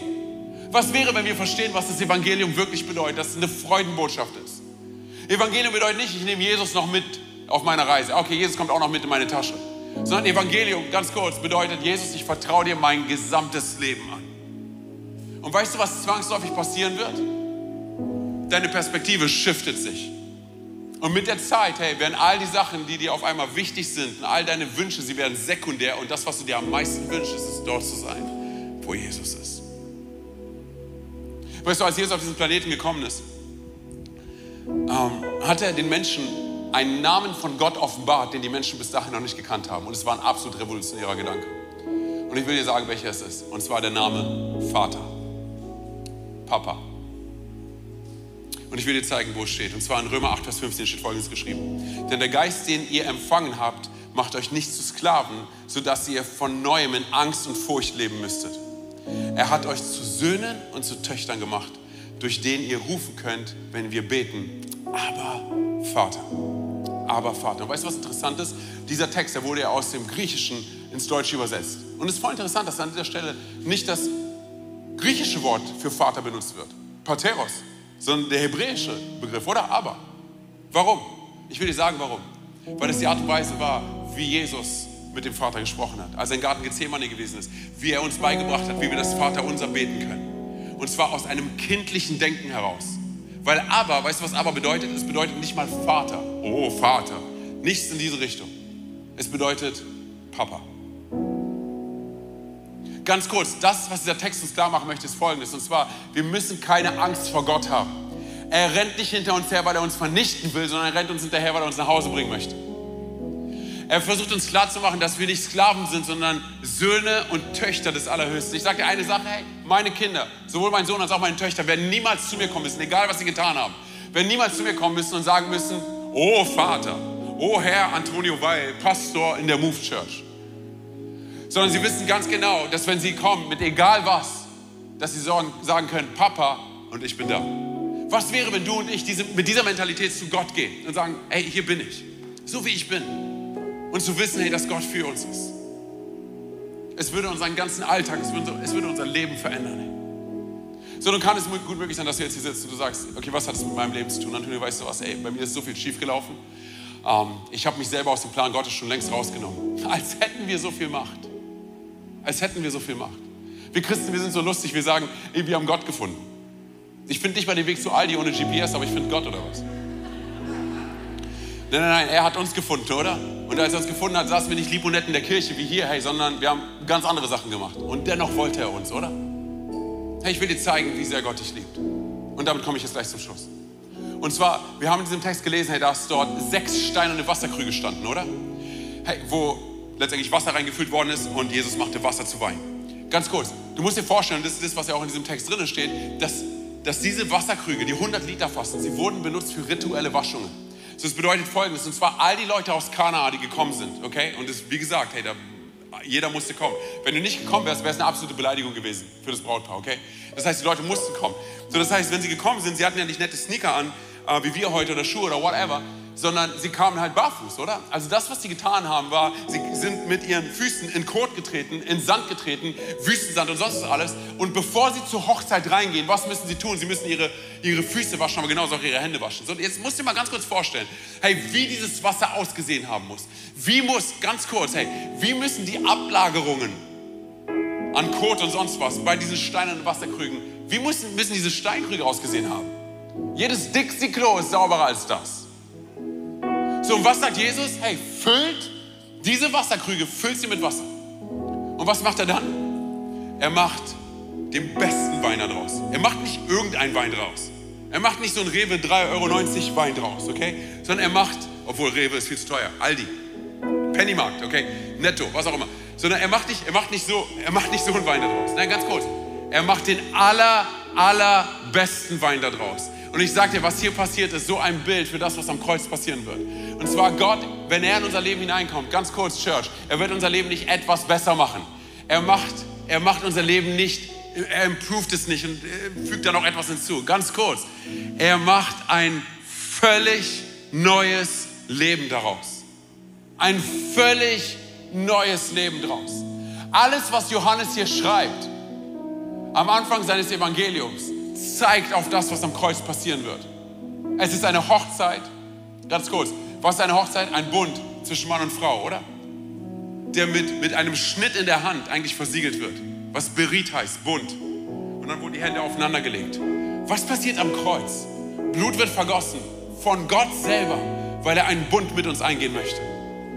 Was wäre, wenn wir verstehen, was das Evangelium wirklich bedeutet, dass es eine Freudenbotschaft ist? Evangelium bedeutet nicht, ich nehme Jesus noch mit auf meine Reise. Okay, Jesus kommt auch noch mit in meine Tasche. Sondern Evangelium, ganz kurz, bedeutet, Jesus, ich vertraue dir mein gesamtes Leben an. Und weißt du, was zwangsläufig passieren wird? Deine Perspektive shiftet sich. Und mit der Zeit, hey, werden all die Sachen, die dir auf einmal wichtig sind, und all deine Wünsche, sie werden sekundär. Und das, was du dir am meisten wünschst, ist dort zu sein, wo Jesus ist. Weißt du, als Jesus auf diesen Planeten gekommen ist, ähm, hat er den Menschen einen Namen von Gott offenbart, den die Menschen bis dahin noch nicht gekannt haben. Und es war ein absolut revolutionärer Gedanke. Und ich will dir sagen, welcher es ist. Und zwar der Name Vater. Papa. Und ich will dir zeigen, wo es steht. Und zwar in Römer 8, Vers 15 steht folgendes geschrieben. Denn der Geist, den ihr empfangen habt, macht euch nicht zu Sklaven, sodass ihr von neuem in Angst und Furcht leben müsstet. Er hat euch zu Söhnen und zu Töchtern gemacht, durch den ihr rufen könnt, wenn wir beten. Aber Vater. Aber Vater. Und weißt du, was interessant ist? Dieser Text, der wurde ja aus dem Griechischen ins Deutsche übersetzt. Und es ist voll interessant, dass an dieser Stelle nicht das griechische Wort für Vater benutzt wird, Pateros, sondern der hebräische Begriff, oder? Aber. Warum? Ich will dir sagen, warum. Weil es die Art und Weise war, wie Jesus mit dem Vater gesprochen hat, als er im Garten Gethsemane gewesen ist, wie er uns beigebracht hat, wie wir das Vater unser beten können. Und zwar aus einem kindlichen Denken heraus. Weil aber, weißt du, was aber bedeutet? Es bedeutet nicht mal Vater. Oh, Vater. Nichts in diese Richtung. Es bedeutet Papa. Ganz kurz, das, was dieser Text uns klar machen möchte, ist folgendes. Und zwar, wir müssen keine Angst vor Gott haben. Er rennt nicht hinter uns her, weil er uns vernichten will, sondern er rennt uns hinterher, weil er uns nach Hause bringen möchte. Er versucht uns klarzumachen, dass wir nicht Sklaven sind, sondern Söhne und Töchter des Allerhöchsten. Ich sage dir eine Sache, hey, meine Kinder, sowohl mein Sohn als auch meine Töchter, werden niemals zu mir kommen müssen, egal was sie getan haben, werden niemals zu mir kommen müssen und sagen müssen, oh Vater, oh Herr Antonio Weil, Pastor in der Move Church sondern sie wissen ganz genau, dass wenn sie kommen, mit egal was, dass sie sagen können, Papa und ich bin da. Was wäre, wenn du und ich diese, mit dieser Mentalität zu Gott gehen und sagen, hey, hier bin ich, so wie ich bin. Und zu wissen, hey, dass Gott für uns ist. Es würde unseren ganzen Alltag, es würde, es würde unser Leben verändern. So, dann kann es gut möglich sein, dass du jetzt hier sitzt und du sagst, okay, was hat das mit meinem Leben zu tun? Antonio, weißt du was, ey, bei mir ist so viel schiefgelaufen. Ähm, ich habe mich selber aus dem Plan Gottes schon längst rausgenommen. (laughs) Als hätten wir so viel Macht. Als hätten wir so viel Macht. Wir Christen, wir sind so lustig, wir sagen, ey, wir haben Gott gefunden. Ich finde nicht mal den Weg zu Aldi ohne GPS, aber ich finde Gott oder was? Nein, nein, nein, er hat uns gefunden, oder? Und als er uns gefunden hat, saßen wir nicht lieb und nett in der Kirche wie hier, hey, sondern wir haben ganz andere Sachen gemacht. Und dennoch wollte er uns, oder? Hey, ich will dir zeigen, wie sehr Gott dich liebt. Und damit komme ich jetzt gleich zum Schluss. Und zwar, wir haben in diesem Text gelesen, hey, da ist dort sechs steinerne Wasserkrüge standen, oder? Hey, wo letztendlich Wasser reingefüllt worden ist und Jesus machte Wasser zu Wein. Ganz kurz, du musst dir vorstellen, das ist das, was ja auch in diesem Text drin steht, dass, dass diese Wasserkrüge, die 100 Liter fassen, sie wurden benutzt für rituelle Waschungen. das bedeutet folgendes, und zwar all die Leute aus Kanaa, die gekommen sind, okay? Und das, wie gesagt, hey, da, jeder musste kommen. Wenn du nicht gekommen wärst, wäre es eine absolute Beleidigung gewesen für das Brautpaar, okay? Das heißt, die Leute mussten kommen. So, das heißt, wenn sie gekommen sind, sie hatten ja nicht nette Sneaker an, äh, wie wir heute oder Schuhe oder whatever, sondern sie kamen halt barfuß, oder? Also das, was sie getan haben, war, sie sind mit ihren Füßen in Kot getreten, in Sand getreten, Wüstensand und sonst alles. Und bevor sie zur Hochzeit reingehen, was müssen sie tun? Sie müssen ihre, ihre Füße waschen, aber genauso auch ihre Hände waschen. So, jetzt musst du dir mal ganz kurz vorstellen, hey, wie dieses Wasser ausgesehen haben muss. Wie muss, ganz kurz, hey, wie müssen die Ablagerungen an Kot und sonst was bei diesen steinernen Wasserkrügen, wie müssen, müssen diese Steinkrüge ausgesehen haben? Jedes Dixie-Klo ist sauberer als das. So, und was sagt Jesus? Hey, füllt diese Wasserkrüge, füllt sie mit Wasser. Und was macht er dann? Er macht den besten Wein daraus. Er macht nicht irgendeinen Wein draus. Er macht nicht so ein Rewe 3,90 Euro Wein draus, okay? Sondern er macht, obwohl Rewe ist viel zu teuer, Aldi, Pennymarkt, okay? Netto, was auch immer. Sondern er macht nicht, er macht nicht, so, er macht nicht so einen Wein daraus. Nein, ganz kurz. Er macht den aller, allerbesten Wein daraus. Und ich sage dir, was hier passiert, ist so ein Bild für das, was am Kreuz passieren wird. Und zwar Gott, wenn er in unser Leben hineinkommt, ganz kurz, Church, er wird unser Leben nicht etwas besser machen. Er macht, er macht unser Leben nicht, er improved es nicht und äh, fügt da noch etwas hinzu. Ganz kurz, er macht ein völlig neues Leben daraus. Ein völlig neues Leben daraus. Alles, was Johannes hier schreibt, am Anfang seines Evangeliums, zeigt auf das, was am Kreuz passieren wird. Es ist eine Hochzeit. Ganz kurz, was ist eine Hochzeit? Ein Bund zwischen Mann und Frau, oder? Der mit, mit einem Schnitt in der Hand eigentlich versiegelt wird. Was Berit heißt, Bund. Und dann wurden die Hände aufeinander gelegt. Was passiert am Kreuz? Blut wird vergossen von Gott selber, weil er einen Bund mit uns eingehen möchte.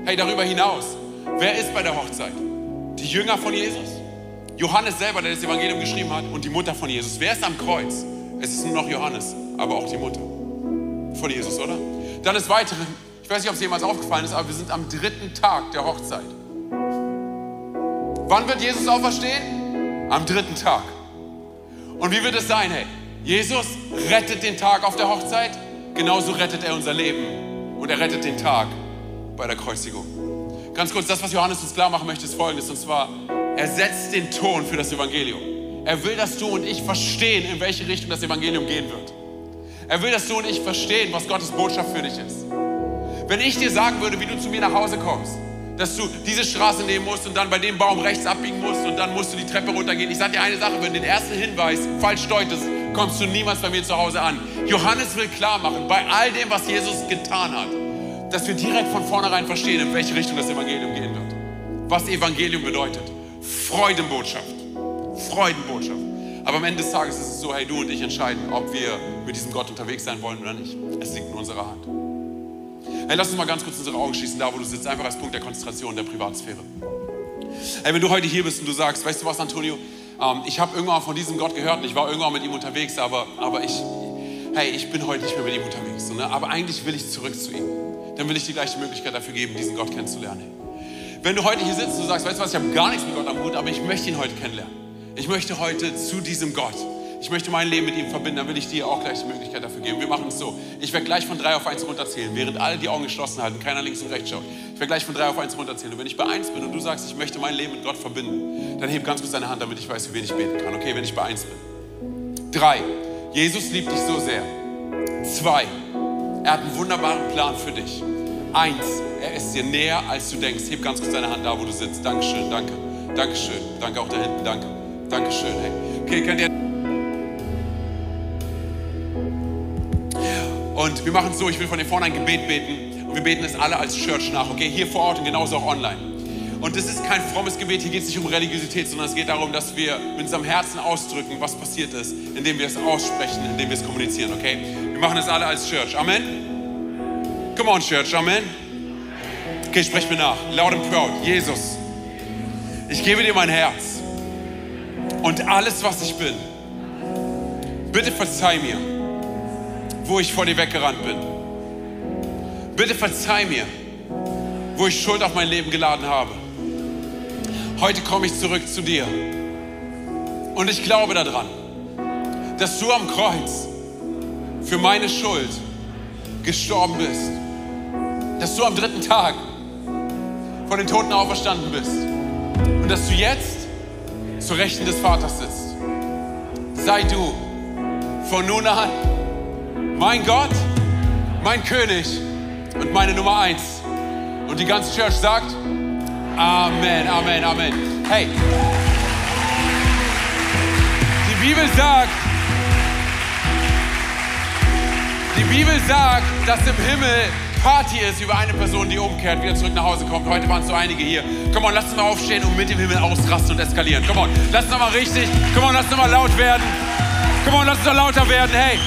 Hey, darüber hinaus, wer ist bei der Hochzeit? Die Jünger von Jesus? Johannes selber, der das Evangelium geschrieben hat, und die Mutter von Jesus. Wer ist am Kreuz? Es ist nur noch Johannes, aber auch die Mutter von Jesus, oder? Dann ist weiteren, ich weiß nicht, ob es jemals aufgefallen ist, aber wir sind am dritten Tag der Hochzeit. Wann wird Jesus auferstehen? Am dritten Tag. Und wie wird es sein, hey? Jesus rettet den Tag auf der Hochzeit, genauso rettet er unser Leben und er rettet den Tag bei der Kreuzigung. Ganz kurz, das, was Johannes uns klar machen möchte, ist folgendes, und zwar, er setzt den Ton für das Evangelium. Er will, dass du und ich verstehen, in welche Richtung das Evangelium gehen wird. Er will, dass du und ich verstehen, was Gottes Botschaft für dich ist. Wenn ich dir sagen würde, wie du zu mir nach Hause kommst, dass du diese Straße nehmen musst und dann bei dem Baum rechts abbiegen musst und dann musst du die Treppe runtergehen. Ich sage dir eine Sache, wenn du den ersten Hinweis falsch deutest, kommst du niemals bei mir zu Hause an. Johannes will klar machen, bei all dem, was Jesus getan hat, dass wir direkt von vornherein verstehen, in welche Richtung das Evangelium gehen wird. Was Evangelium bedeutet. Freudenbotschaft. Freudenbotschaft. Aber am Ende des Tages ist es so, hey, du und ich entscheiden, ob wir mit diesem Gott unterwegs sein wollen oder nicht. Es liegt in unserer Hand. Hey, lass uns mal ganz kurz unsere Augen schließen, da wo du sitzt, einfach als Punkt der Konzentration der Privatsphäre. Hey, wenn du heute hier bist und du sagst, weißt du was, Antonio, ähm, ich habe irgendwann von diesem Gott gehört und ich war irgendwann mit ihm unterwegs, aber, aber ich, hey, ich bin heute nicht mehr mit ihm unterwegs. So, ne? Aber eigentlich will ich zurück zu ihm. Dann will ich dir gleich die Möglichkeit dafür geben, diesen Gott kennenzulernen. Wenn du heute hier sitzt und du sagst, weißt du was, ich habe gar nichts mit Gott am Hut, aber ich möchte ihn heute kennenlernen. Ich möchte heute zu diesem Gott. Ich möchte mein Leben mit ihm verbinden, dann will ich dir auch gleich die Möglichkeit dafür geben. Wir machen es so. Ich werde gleich von drei auf eins runterzählen, während alle die Augen geschlossen halten, keiner links und rechts schaut. Ich werde gleich von drei auf eins runterzählen. Und wenn ich bei eins bin und du sagst, ich möchte mein Leben mit Gott verbinden, dann heb ganz kurz deine Hand, damit ich weiß, für wen ich beten kann. Okay, wenn ich bei eins bin. Drei. Jesus liebt dich so sehr. Zwei. Er hat einen wunderbaren Plan für dich. Eins, er ist dir näher, als du denkst. Heb ganz kurz deine Hand da, wo du sitzt. Dankeschön, danke. Dankeschön. Danke auch da hinten, danke. Dankeschön, hey. Okay, könnt ihr... Und wir machen es so, ich will von dir vorne ein Gebet beten. Und wir beten es alle als Church nach, okay? Hier vor Ort und genauso auch online. Und das ist kein frommes Gebet, hier geht es nicht um Religiosität, sondern es geht darum, dass wir mit unserem Herzen ausdrücken, was passiert ist, indem wir es aussprechen, indem wir es kommunizieren, okay? Wir machen es alle als Church. Amen. Come on, Church. Amen. Okay, sprech mir nach. Loud and proud. Jesus, ich gebe dir mein Herz und alles, was ich bin. Bitte verzeih mir, wo ich vor dir weggerannt bin. Bitte verzeih mir, wo ich Schuld auf mein Leben geladen habe. Heute komme ich zurück zu dir. Und ich glaube daran, dass du am Kreuz für meine Schuld gestorben bist dass du am dritten Tag von den Toten auferstanden bist und dass du jetzt zur Rechten des Vaters sitzt. Sei du von nun an mein Gott, mein König und meine Nummer eins. Und die ganze Church sagt, Amen, Amen, Amen. Hey, die Bibel sagt, die Bibel sagt, dass im Himmel Party ist über eine Person, die umkehrt, wieder zurück nach Hause kommt. Heute waren es so einige hier. Komm on, lass uns mal aufstehen und mit dem Himmel ausrasten und eskalieren. Komm on, lass uns mal richtig. Komm on, lass uns mal laut werden. Komm on, lass uns mal lauter werden. Hey,